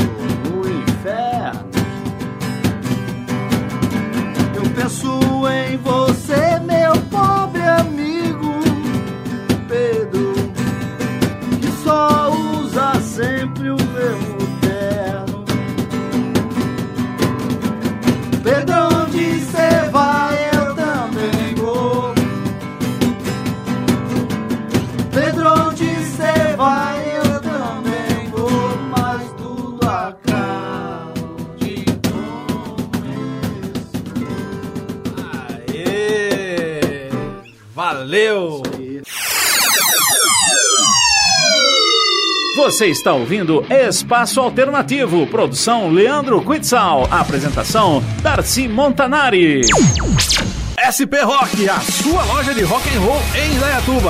penso em você, meu pobre amigo Pedro, que só usa sempre o mesmo terno. Pedro, Valeu! Você está ouvindo Espaço Alternativo, produção Leandro Quitzal, apresentação Darcy Montanari. SP Rock, a sua loja de rock and roll em Indaiatuba.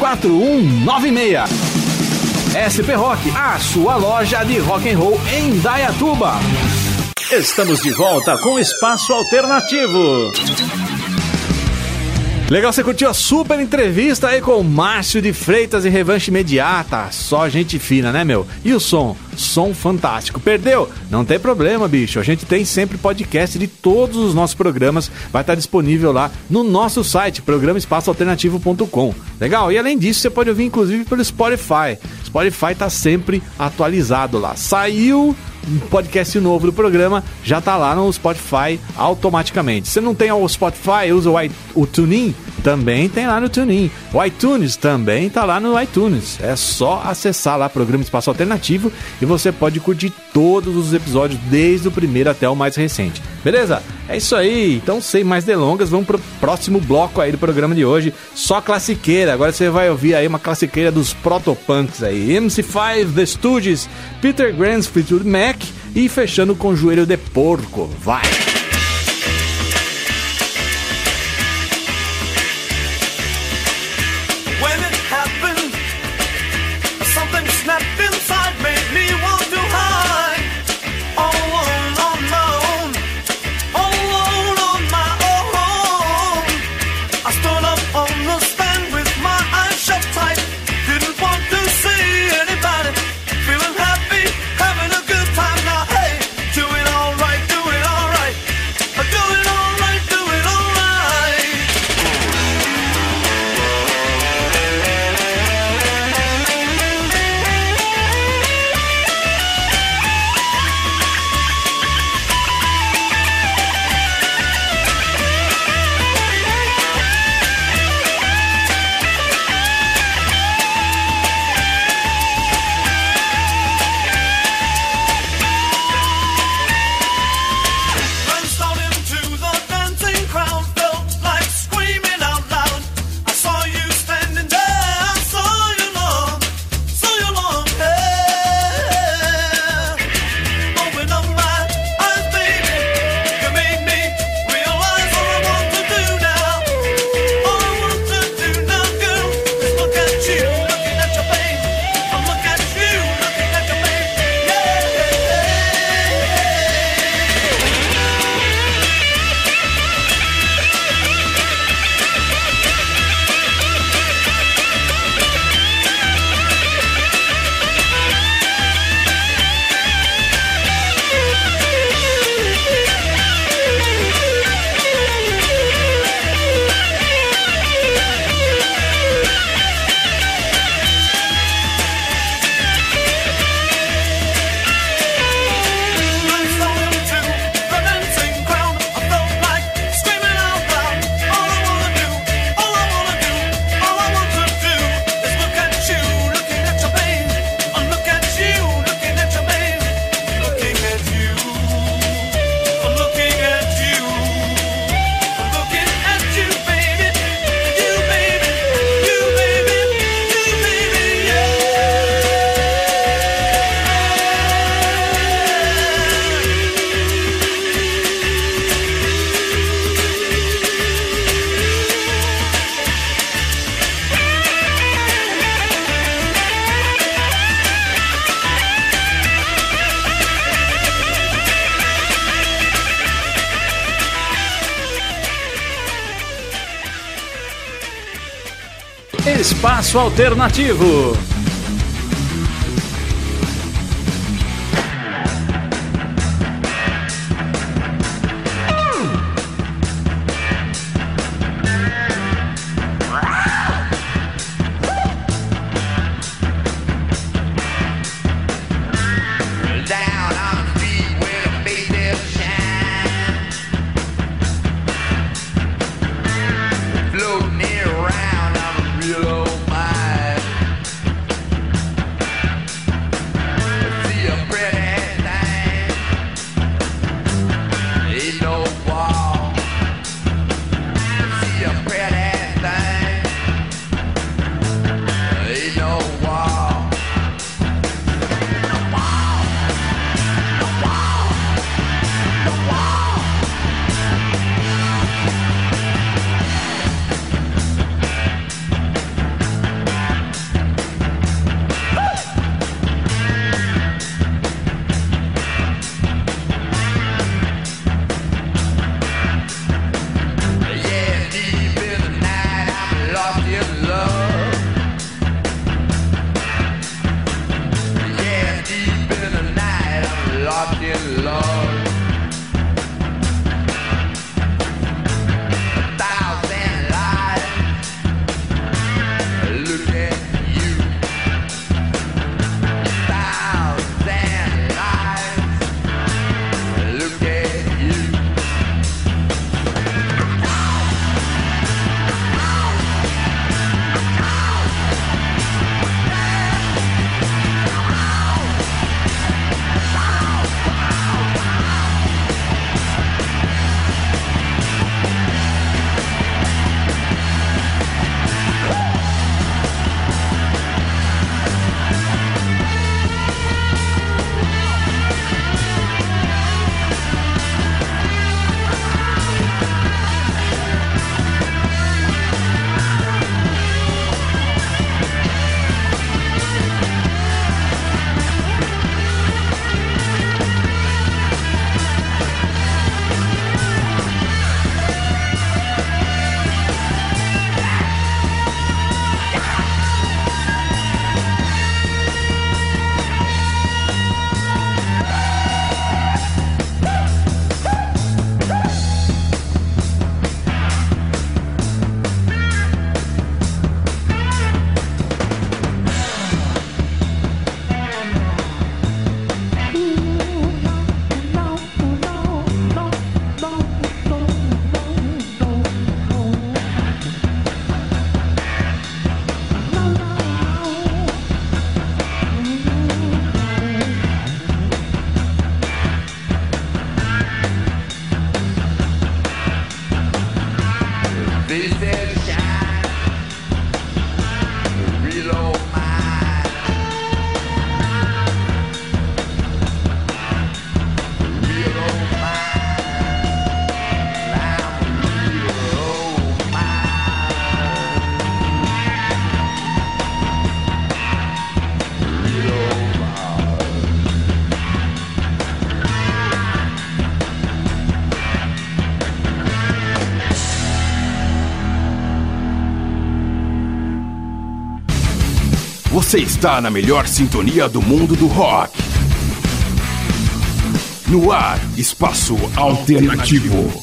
4196. SP Rock, a sua loja de rock and roll em Dayatuba. Estamos de volta com Espaço Alternativo. Legal, você curtiu a super entrevista aí com o Márcio de Freitas e Revanche Imediata. Só gente fina, né, meu? E o som? Som fantástico. Perdeu? Não tem problema, bicho. A gente tem sempre podcast de todos os nossos programas. Vai estar disponível lá no nosso site, programaespaçoalternativo.com. Legal? E além disso, você pode ouvir inclusive pelo Spotify. Spotify tá sempre atualizado lá. Saiu podcast novo do programa, já tá lá no Spotify automaticamente. Se não tem o Spotify, usa o, i- o TuneIn, também tem lá no TuneIn. O iTunes também tá lá no iTunes. É só acessar lá Programa Espaço Alternativo e você pode curtir todos os episódios, desde o primeiro até o mais recente. Beleza? É isso aí. Então, sem mais delongas, vamos pro próximo bloco aí do programa de hoje. Só classiqueira. Agora você vai ouvir aí uma classiqueira dos protopunks aí. MC5, The Stooges, Peter Grant's Fleetwood Mac e fechando com Joelho de Porco. Vai! Alternativo. Você está na melhor sintonia do mundo do rock. No ar, Espaço Alternativo.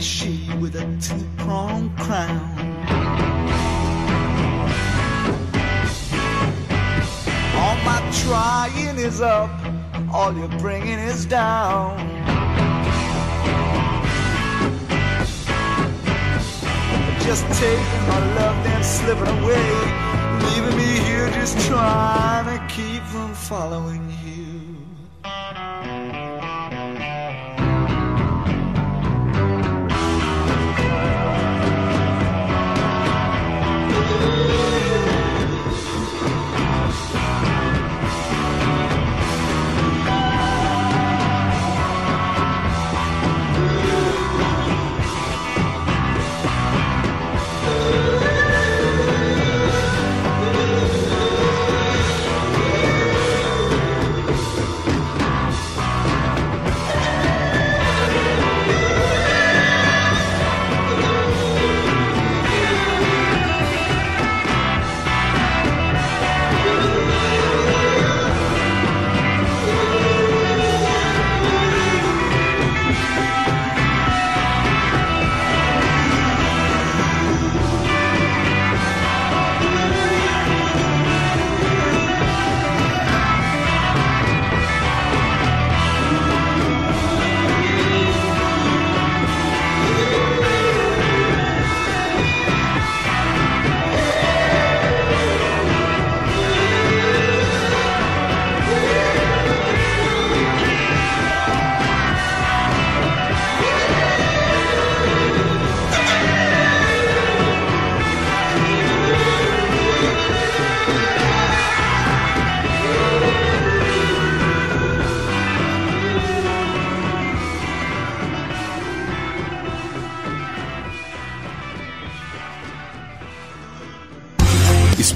Mona Lisa with a two-pronged crown. All my trying is up, all you're bringing is down. Just taking my love, then slipping away, leaving me here just trying to keep from following you.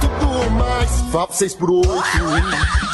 Tudo mais vá pra seis por oito.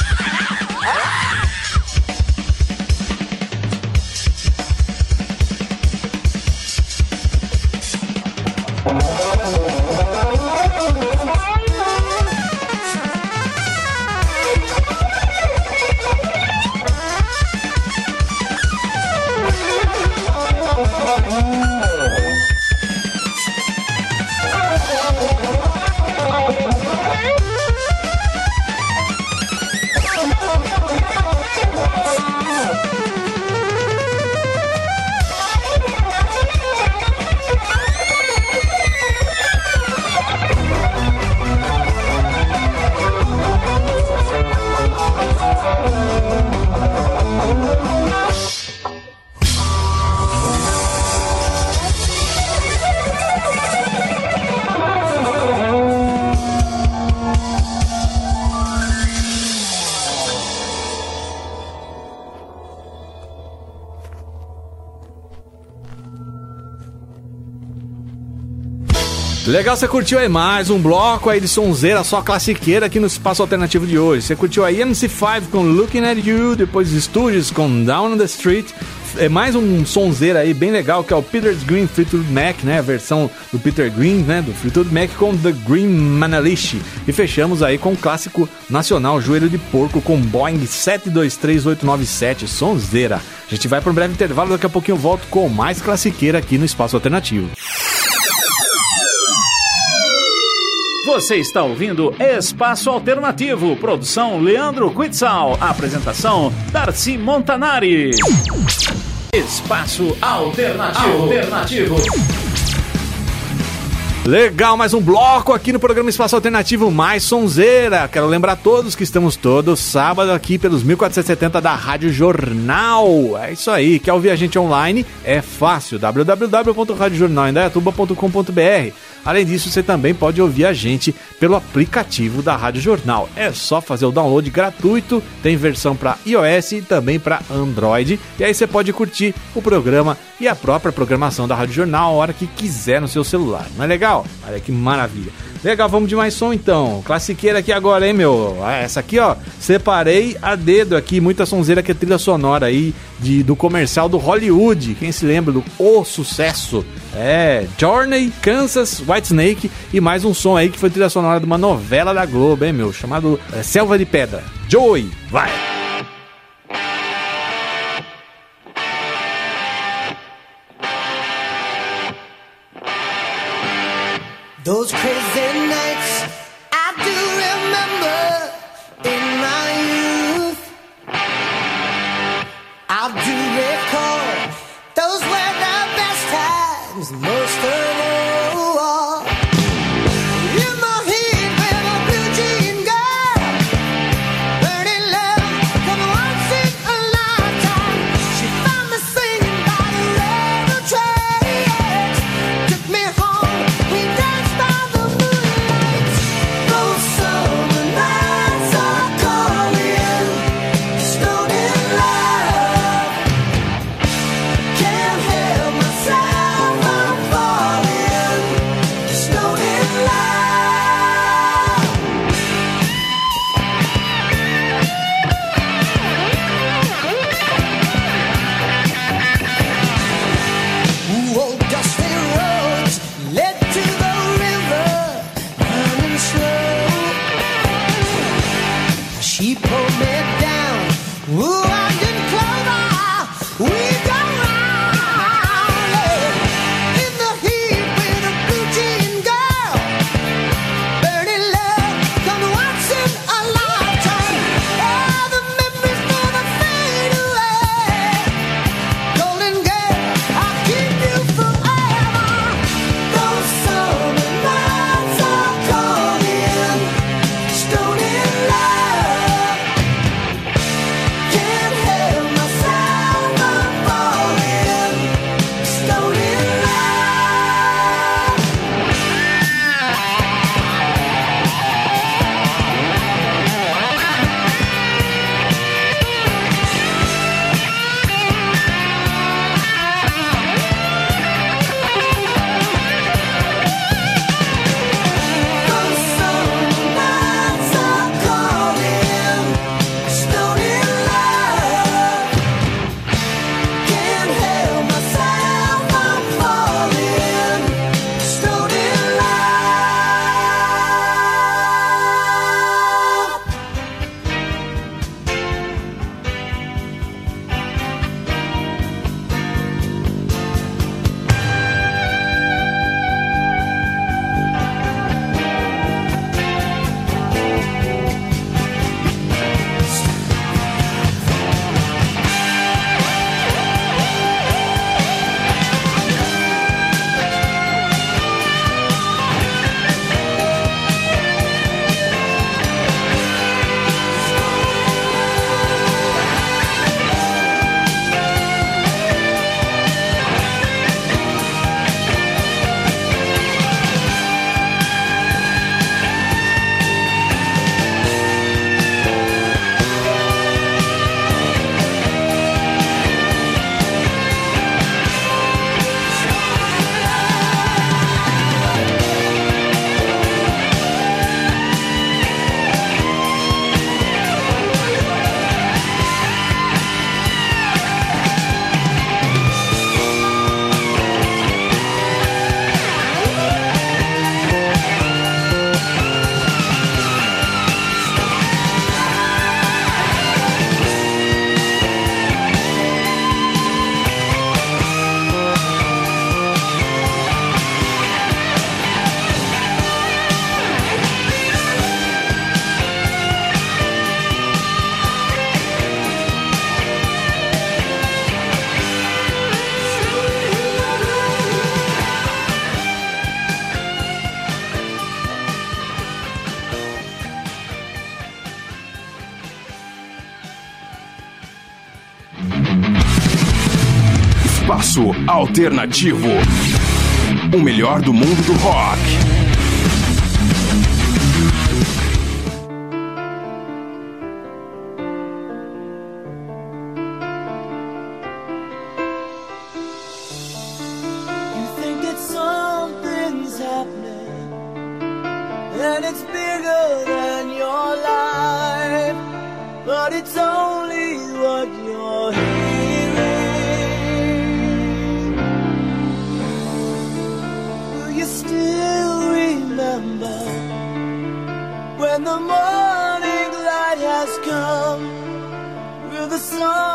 Legal, você curtiu aí mais um bloco aí de sonzeira só classiqueira aqui no Espaço Alternativo de hoje. Você curtiu aí MC5 com Looking at You, depois Studios com Down on the Street. É mais um sonzeira aí bem legal que é o Peter's Green Fleetwood Mac, né? A versão do Peter Green, né? Do Fleetwood Mac com The Green Manalish. E fechamos aí com o clássico nacional Joelho de Porco com Boeing 723897, sonzeira. A gente vai para um breve intervalo, daqui a pouquinho eu volto com mais classiqueira aqui no Espaço Alternativo. Você está ouvindo Espaço Alternativo, produção Leandro Quitzal, apresentação Darcy Montanari. Espaço Alternativo. Alternativo. Legal, mais um bloco aqui no programa Espaço Alternativo Mais Sonzeira. Quero lembrar a todos que estamos todos sábado aqui pelos 1470 da Rádio Jornal. É isso aí, quer ouvir a gente online? É fácil, www.radiojornalindaiatuba.com.br. Além disso, você também pode ouvir a gente pelo aplicativo da Rádio Jornal. É só fazer o download gratuito, tem versão para iOS e também para Android. E aí você pode curtir o programa e a própria programação da Rádio Jornal a hora que quiser no seu celular. Não é legal? Olha que maravilha. Legal, vamos de mais som então. Classiqueira aqui agora, hein, meu? Ah, Essa aqui, ó, separei a dedo aqui, muita sonzeira que é trilha sonora aí de, do comercial do Hollywood. Quem se lembra do O Sucesso? É, Journey, Kansas, Whitesnake e mais um som aí que foi trilha sonora de uma novela da Globo, hein, meu? Chamado é, Selva de Pedra. Joey, vai! Those crazy alternativo. O melhor do mundo do rock. It's bigger than the morning light has come, will the sun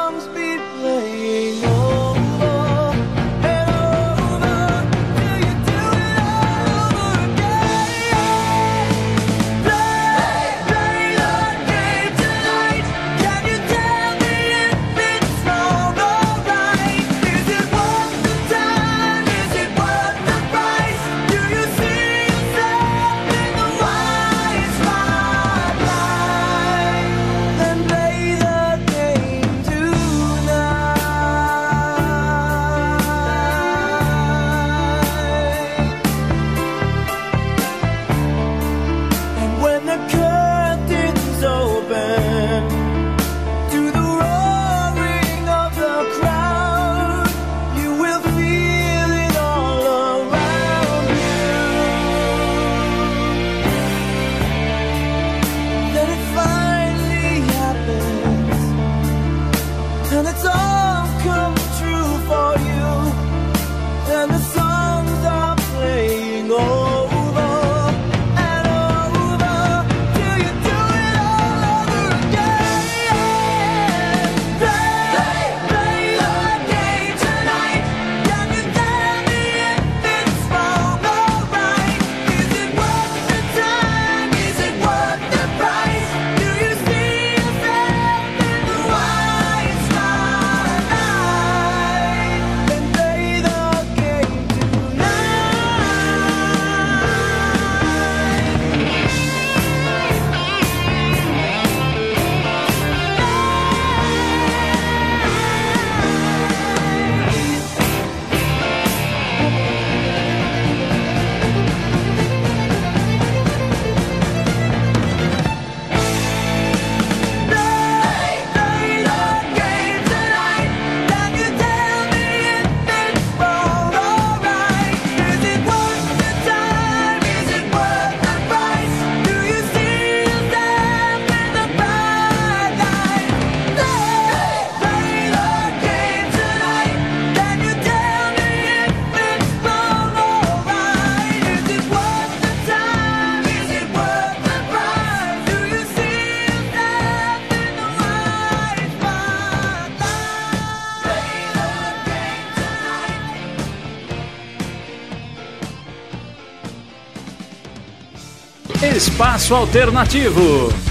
Espaço Alternativo.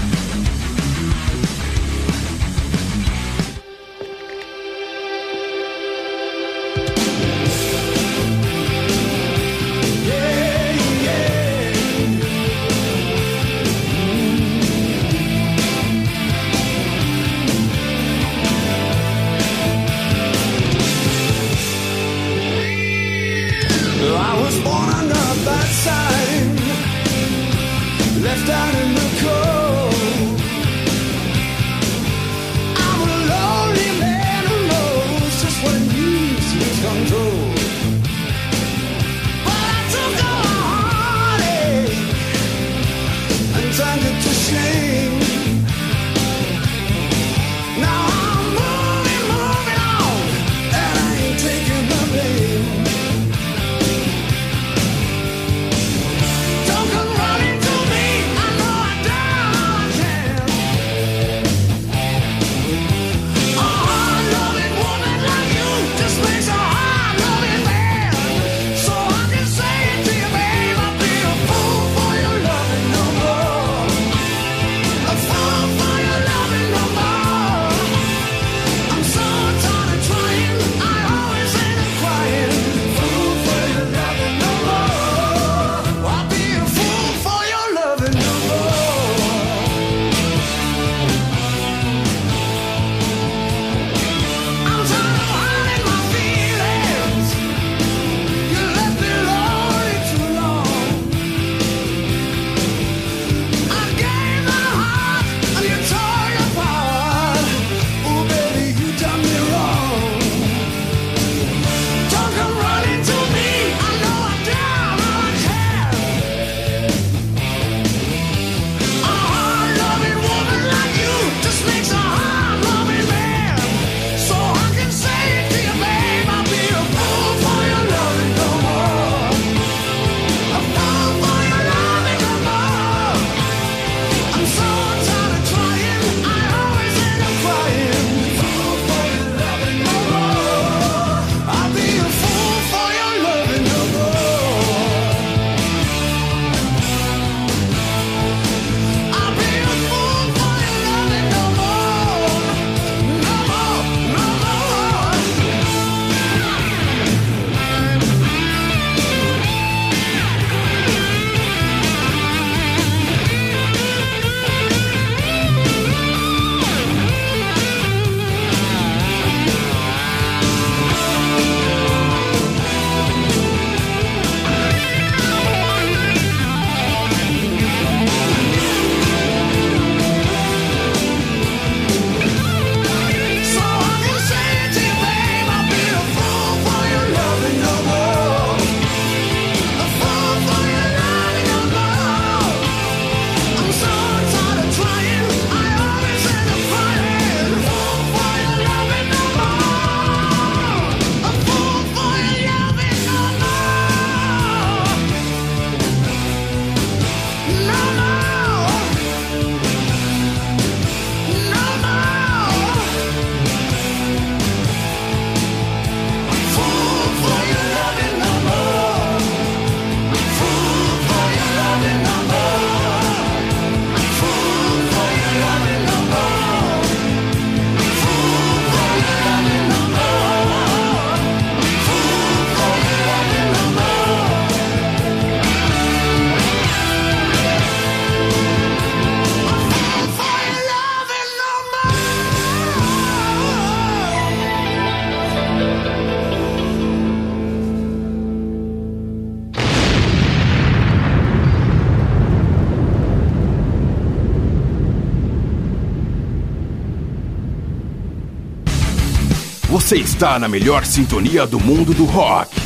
Você está na melhor sintonia do mundo do rock.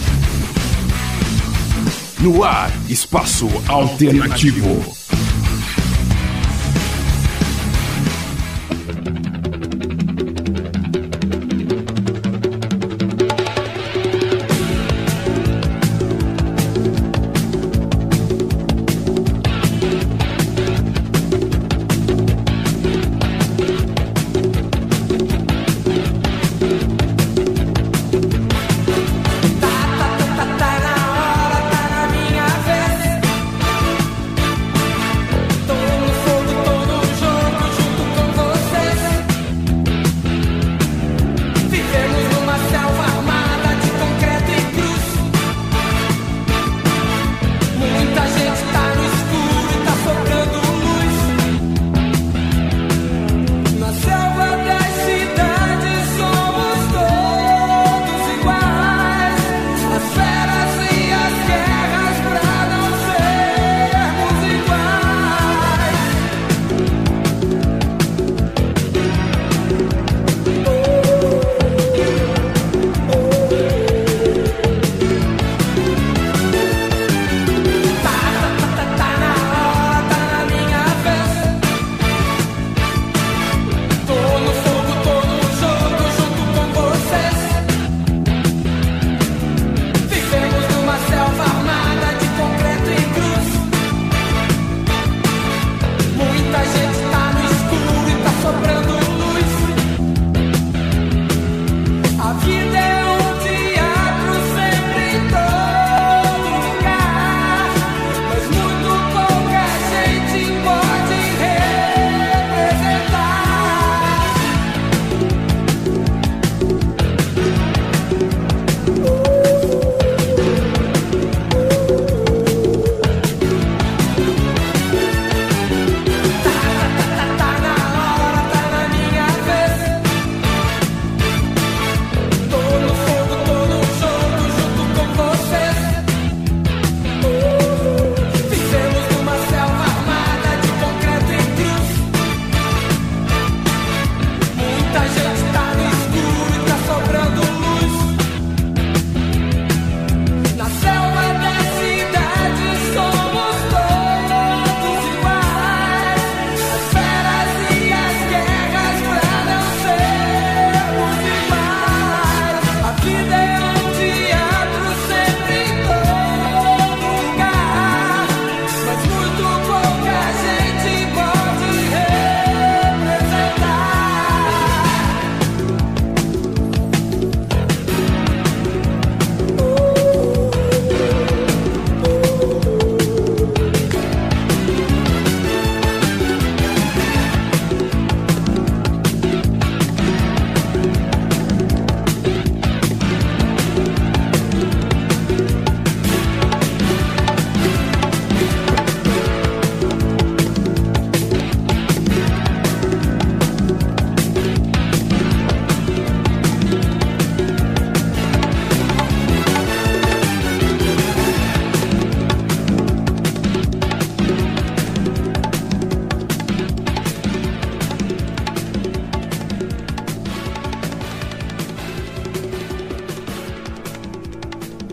No ar, espaço alternativo. alternativo.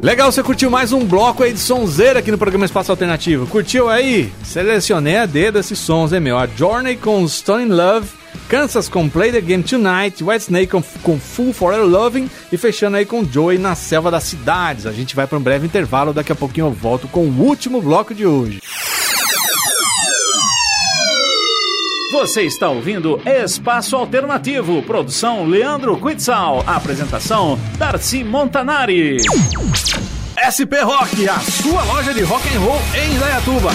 Legal, você curtiu mais um bloco aí de sonzeira aqui no programa Espaço Alternativo. Curtiu aí? Selecionei a dedo esses sons, hein, meu? A Journey com Stone in Love, Kansas com Play the Game Tonight, White Snake com, com Full Forever Loving e fechando aí com Joey na Selva das Cidades. A gente vai para um breve intervalo, daqui a pouquinho eu volto com o último bloco de hoje. Você está ouvindo Espaço Alternativo, produção Leandro Quitzal, apresentação Darcy Montanari. SP Rock, a sua loja de rock and roll em Indaiatuba.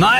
Na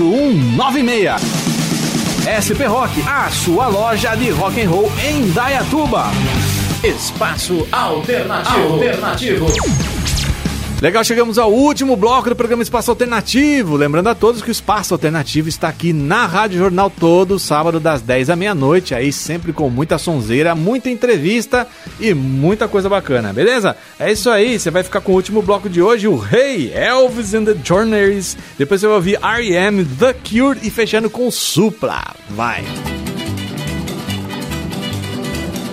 4196. SP Rock, a sua loja de rock and roll em Dayatuba. Espaço Alternativo. Alternativo. Legal, chegamos ao último bloco do programa Espaço Alternativo. Lembrando a todos que o Espaço Alternativo está aqui na Rádio Jornal todo sábado das 10 à meia-noite, aí sempre com muita sonzeira, muita entrevista e muita coisa bacana, beleza? É isso aí, você vai ficar com o último bloco de hoje, o Hey Elvis and the Journeys. Depois você vai ouvir R.E.M., The Cure e fechando com Supla. Vai.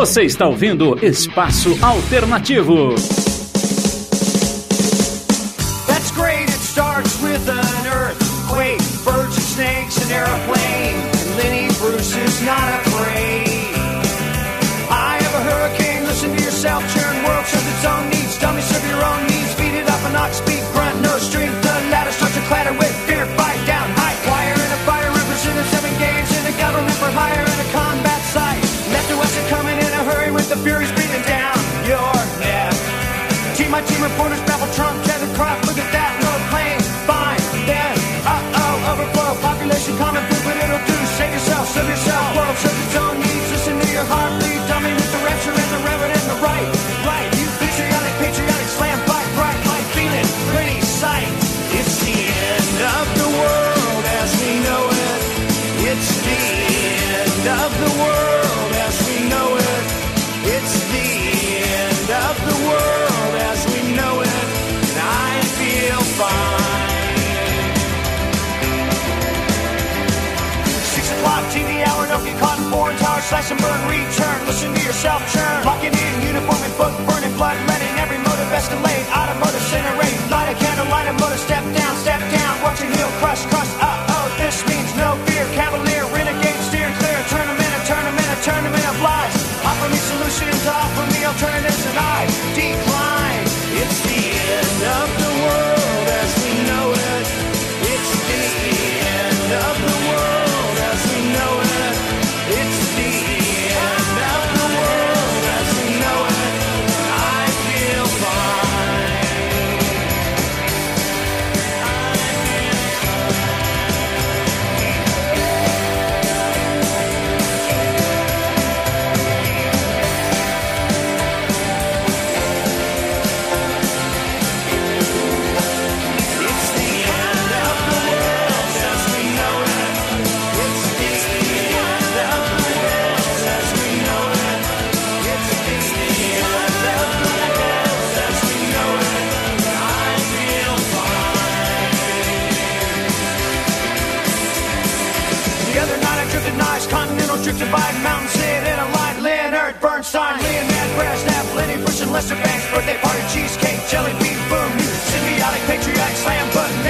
Você está ouvindo Espaço Alternativo. That's great, it starts with an earthquake, birds and snakes, an airplane. And Lenny Bruce is not afraid. I have a hurricane, listen to yourself, churn world serves its own needs. Dummy serve your own needs, feed it up and not speak, grunt, no strength. Team reporters Throw slash and burn, return. Listen to yourself churn. Locking in, uniform and book, burning blood, running. every motive escalate. Automotive, center rate. Light a candle, light a motor, step. Lester Bangs, birthday party, cheesecake, jelly bean, boom. Symbiotic, patriotic, slam button.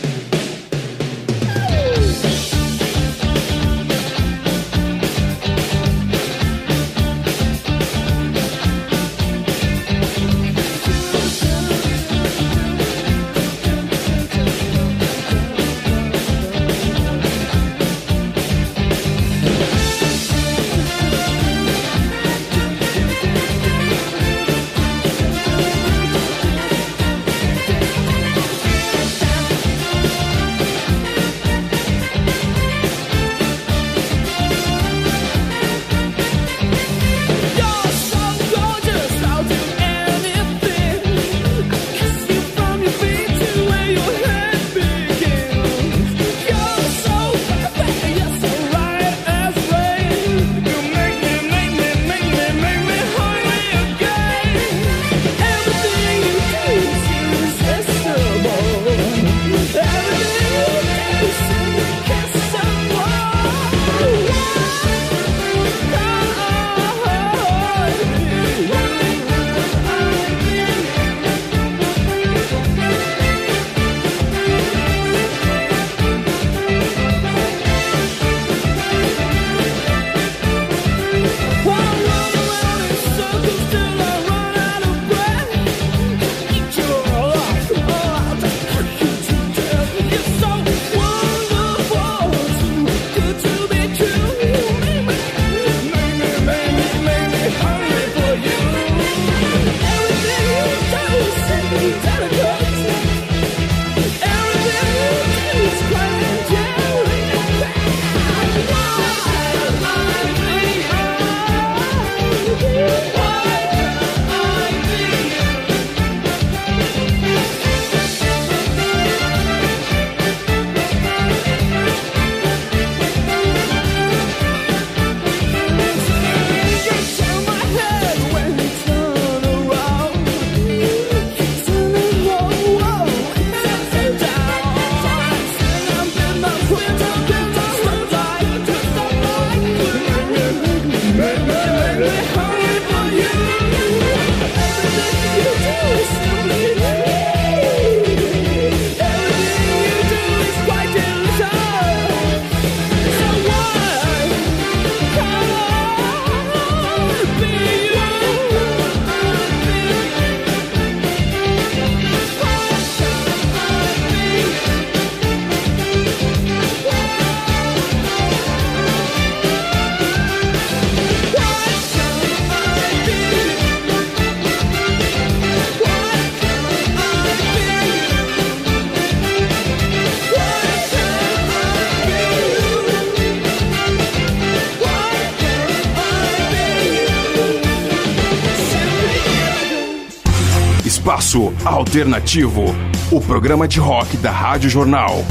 Espaço Alternativo, o programa de rock da Rádio Jornal.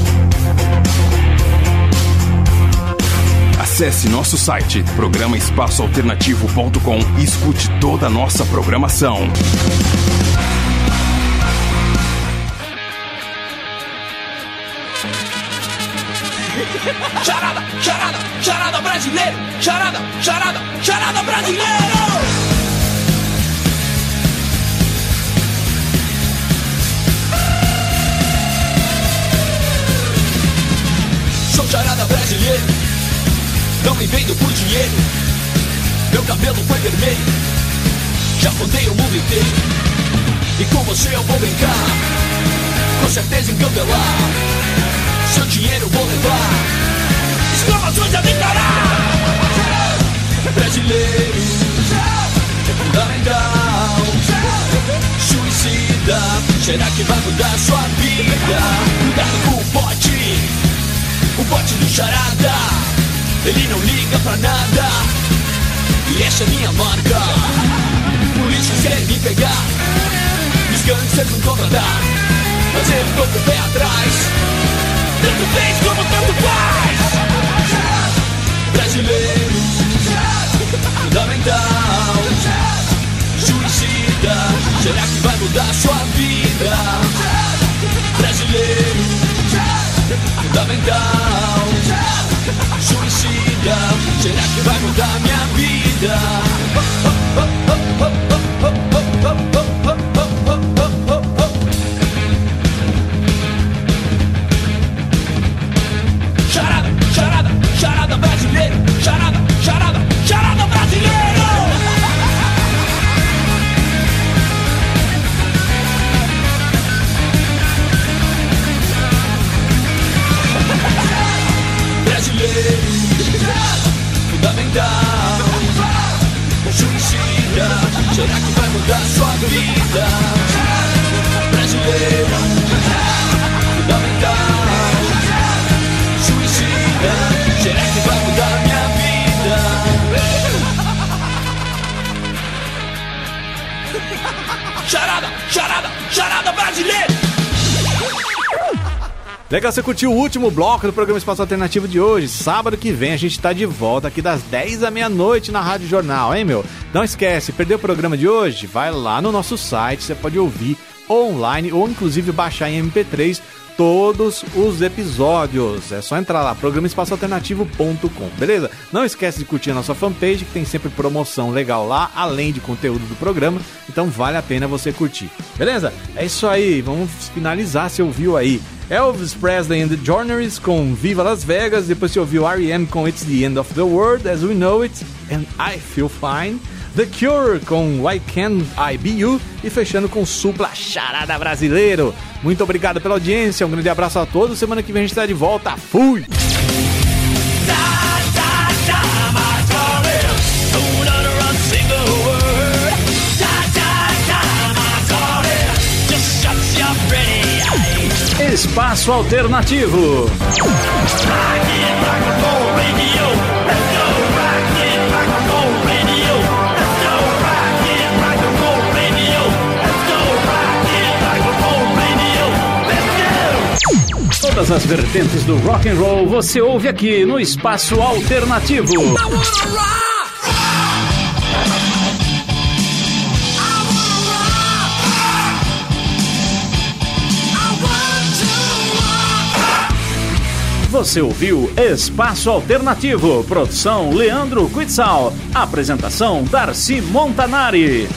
Acesse nosso site programaespaçoalternativo.com e escute toda a nossa programação. Charada, charada, charada brasileiro. Charada, charada, charada brasileiro. Vendo por dinheiro. Meu cabelo foi vermelho. Já rodei o mundo inteiro. E com você eu vou brincar. Com certeza engambelar. Seu dinheiro vou levar. Exclamações a declarar. Brasileiro. Fundamental. Suicida. Será que vai mudar sua vida? Cuidado com o pote. O bote do charada Ele não liga pra nada. E essa é minha marca. Polícias querem me pegar Os gangsters vão contratar Mas eu tô com o pé atrás. Tanto fez como tanto faz. Brasileiro Fundamental Suicida. Será que vai mudar sua vida? Brasileiro fundamental Suicida Será que vai mudar minha vida? Charada, vida brasileiro fundamental suicida será que vai mudar minha vida charada charada charada brasileiro Legal, você curtiu o último bloco do programa Espaço Alternativo de hoje. Sábado que vem a gente tá de volta aqui das 10 à meia-noite na Rádio Jornal, hein, meu? Não esquece, perdeu o programa de hoje? Vai lá no nosso site, você pode ouvir online ou inclusive baixar em MP3 todos os episódios. É só entrar lá, programaespaçoalternativo.com, beleza? Não esquece de curtir a nossa fanpage, que tem sempre promoção legal lá, além de conteúdo do programa. Então vale a pena você curtir, beleza? É isso aí, vamos finalizar. Você ouviu aí Elvis Presley and the Journeys com Viva Las Vegas. Depois você ouviu R.E.M. com It's the End of the World as We Know It and I Feel Fine. The Cure com Why Can't I Be You e fechando com Supla Charada Brasileiro. Muito obrigado pela audiência, um grande abraço a todos. Semana que vem a gente está de volta. Fui! Espaço Alternativo. Todas as vertentes do rock and roll você ouve aqui no Espaço Alternativo. Você ouviu Espaço Alternativo, produção Leandro Quitzal, apresentação Darcy Montanari.